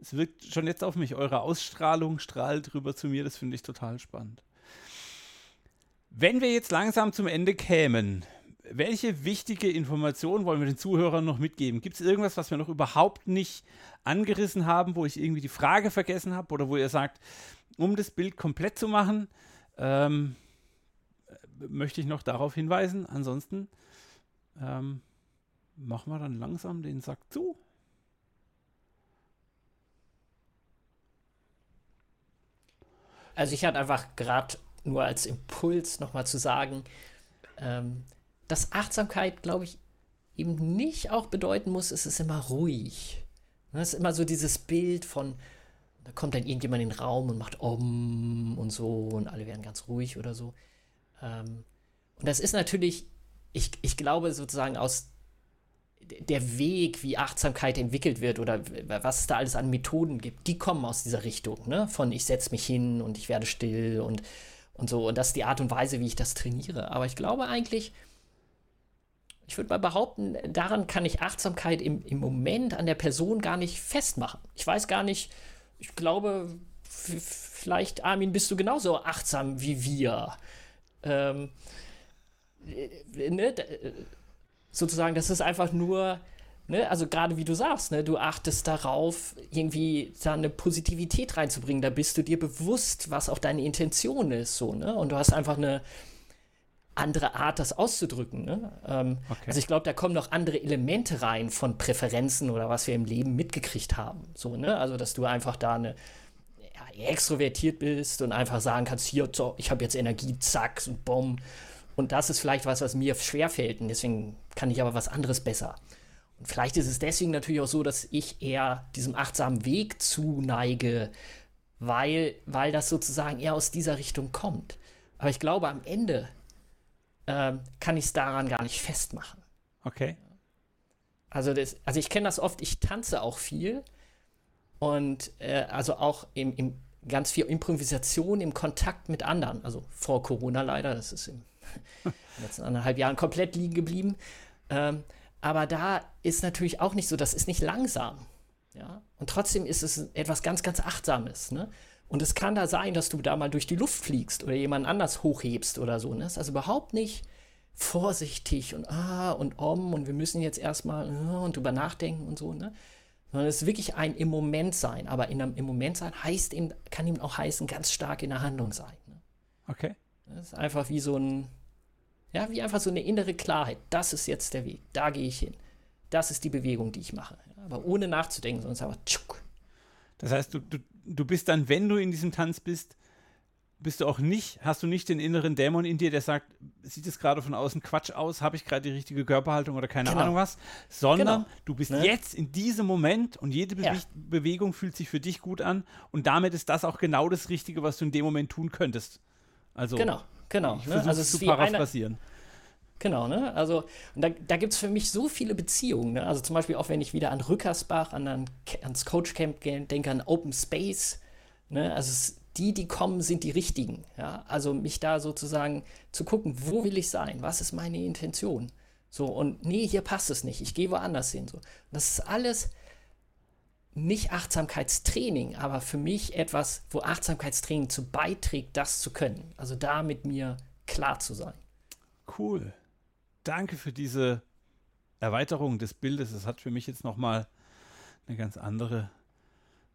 es wirkt schon jetzt auf mich. Eure Ausstrahlung strahlt rüber zu mir. Das finde ich total spannend. Wenn wir jetzt langsam zum Ende kämen, welche wichtige Informationen wollen wir den Zuhörern noch mitgeben? Gibt es irgendwas, was wir noch überhaupt nicht angerissen haben, wo ich irgendwie die Frage vergessen habe oder wo ihr sagt, um das Bild komplett zu machen, ähm, möchte ich noch darauf hinweisen. Ansonsten ähm, machen wir dann langsam den Sack zu. Also ich hatte einfach gerade nur als Impuls nochmal zu sagen, ähm, dass Achtsamkeit, glaube ich, eben nicht auch bedeuten muss, es ist immer ruhig. Es ist immer so dieses Bild von, da kommt dann irgendjemand in den Raum und macht Om und so und alle werden ganz ruhig oder so. Ähm, und das ist natürlich, ich, ich glaube sozusagen aus der Weg, wie Achtsamkeit entwickelt wird oder was es da alles an Methoden gibt, die kommen aus dieser Richtung, ne? Von ich setze mich hin und ich werde still und, und so. Und das ist die Art und Weise, wie ich das trainiere. Aber ich glaube eigentlich, ich würde mal behaupten, daran kann ich Achtsamkeit im, im Moment an der Person gar nicht festmachen. Ich weiß gar nicht, ich glaube, vielleicht, Armin, bist du genauso achtsam wie wir. Ähm, äh, ne? sozusagen, das ist einfach nur, ne, also gerade wie du sagst, ne, du achtest darauf, irgendwie da eine Positivität reinzubringen. Da bist du dir bewusst, was auch deine Intention ist, so, ne? Und du hast einfach eine andere Art, das auszudrücken. Ne? Ähm, okay. Also ich glaube, da kommen noch andere Elemente rein von Präferenzen oder was wir im Leben mitgekriegt haben. So, ne? Also, dass du einfach da eine ja, extrovertiert bist und einfach sagen kannst, hier, so, ich habe jetzt Energie, zack, und bumm. Und das ist vielleicht was, was mir schwerfällt. Und deswegen kann ich aber was anderes besser. Und vielleicht ist es deswegen natürlich auch so, dass ich eher diesem achtsamen Weg zuneige, weil, weil das sozusagen eher aus dieser Richtung kommt. Aber ich glaube, am Ende äh, kann ich es daran gar nicht festmachen. Okay. Also, das, also ich kenne das oft, ich tanze auch viel. Und äh, also auch im, im ganz viel Improvisation im Kontakt mit anderen. Also vor Corona leider, das ist im [LAUGHS] in den letzten anderthalb Jahren komplett liegen geblieben. Ähm, aber da ist natürlich auch nicht so, das ist nicht langsam. Ja? Und trotzdem ist es etwas ganz, ganz Achtsames. Ne? Und es kann da sein, dass du da mal durch die Luft fliegst oder jemand anders hochhebst oder so. Ne? Das ist also überhaupt nicht vorsichtig und ah und om und wir müssen jetzt erstmal uh, und drüber nachdenken und so, ne? Sondern es ist wirklich ein im Moment sein. Aber in einem, im Moment sein heißt eben, kann eben auch heißen, ganz stark in der Handlung sein. Ne? Okay. Das ist einfach wie so ein, ja, wie einfach so eine innere Klarheit. Das ist jetzt der Weg. Da gehe ich hin. Das ist die Bewegung, die ich mache. Aber ohne nachzudenken, sondern einfach tschuk. Das heißt, du, du, du bist dann, wenn du in diesem Tanz bist, bist du auch nicht, hast du nicht den inneren Dämon in dir, der sagt, sieht es gerade von außen Quatsch aus, habe ich gerade die richtige Körperhaltung oder keine genau. Ahnung was, sondern genau. du bist ne? jetzt in diesem Moment und jede Be ja. Bewegung fühlt sich für dich gut an und damit ist das auch genau das Richtige, was du in dem Moment tun könntest. Also, genau. Genau. Ich ne? Also es zu paraphrasieren. Genau, ne? Also, da, da gibt es für mich so viele Beziehungen. Ne? Also zum Beispiel auch, wenn ich wieder an Rückersbach, an, an, ans Coach Camp denke, an Open Space. Ne? Also die, die kommen, sind die richtigen. Ja? Also mich da sozusagen zu gucken, wo will ich sein? Was ist meine Intention? So, und nee, hier passt es nicht. Ich gehe woanders hin. So. das ist alles nicht Achtsamkeitstraining, aber für mich etwas, wo Achtsamkeitstraining zu beiträgt, das zu können. Also da mit mir klar zu sein. Cool. Danke für diese Erweiterung des Bildes. Es hat für mich jetzt nochmal eine ganz andere,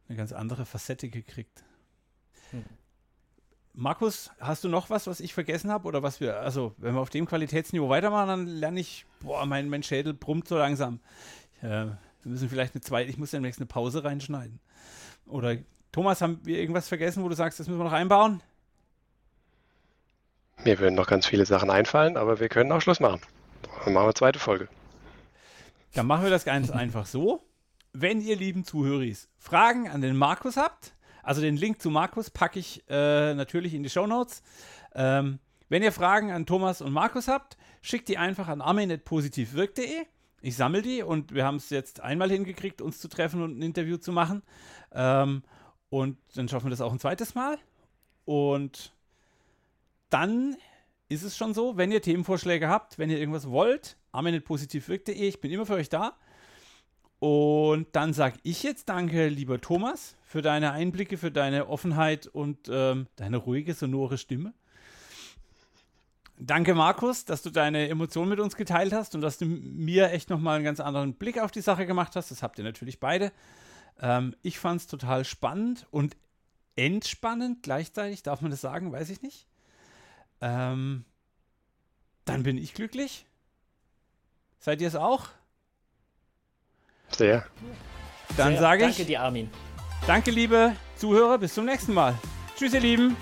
eine ganz andere Facette gekriegt. Hm. Markus, hast du noch was, was ich vergessen habe? Oder was wir, also wenn wir auf dem Qualitätsniveau weitermachen, dann lerne ich, boah, mein, mein Schädel brummt so langsam. Äh, wir müssen vielleicht eine zweite, ich muss demnächst eine Pause reinschneiden. Oder Thomas, haben wir irgendwas vergessen, wo du sagst, das müssen wir noch einbauen? Mir würden noch ganz viele Sachen einfallen, aber wir können auch Schluss machen. Dann machen wir eine zweite Folge. Dann machen wir das ganz einfach so. wenn ihr lieben Zuhörer Fragen an den Markus habt, also den Link zu Markus packe ich äh, natürlich in die Show Notes. Ähm, wenn ihr Fragen an Thomas und Markus habt, schickt die einfach an armin.positivwirk.de. Ich sammle die und wir haben es jetzt einmal hingekriegt, uns zu treffen und ein Interview zu machen. Ähm, und dann schaffen wir das auch ein zweites Mal. Und dann ist es schon so, wenn ihr Themenvorschläge habt, wenn ihr irgendwas wollt, armin.positivwirk.de, ich bin immer für euch da. Und dann sage ich jetzt danke, lieber Thomas, für deine Einblicke, für deine Offenheit und ähm, deine ruhige, sonore Stimme. Danke, Markus, dass du deine Emotionen mit uns geteilt hast und dass du mir echt nochmal einen ganz anderen Blick auf die Sache gemacht hast. Das habt ihr natürlich beide. Ähm, ich fand es total spannend und entspannend gleichzeitig. Darf man das sagen? Weiß ich nicht. Ähm, dann bin ich glücklich. Seid ihr es auch? Sehr. Dann sage ich. Danke dir, Armin. Danke, liebe Zuhörer. Bis zum nächsten Mal. Tschüss, ihr Lieben.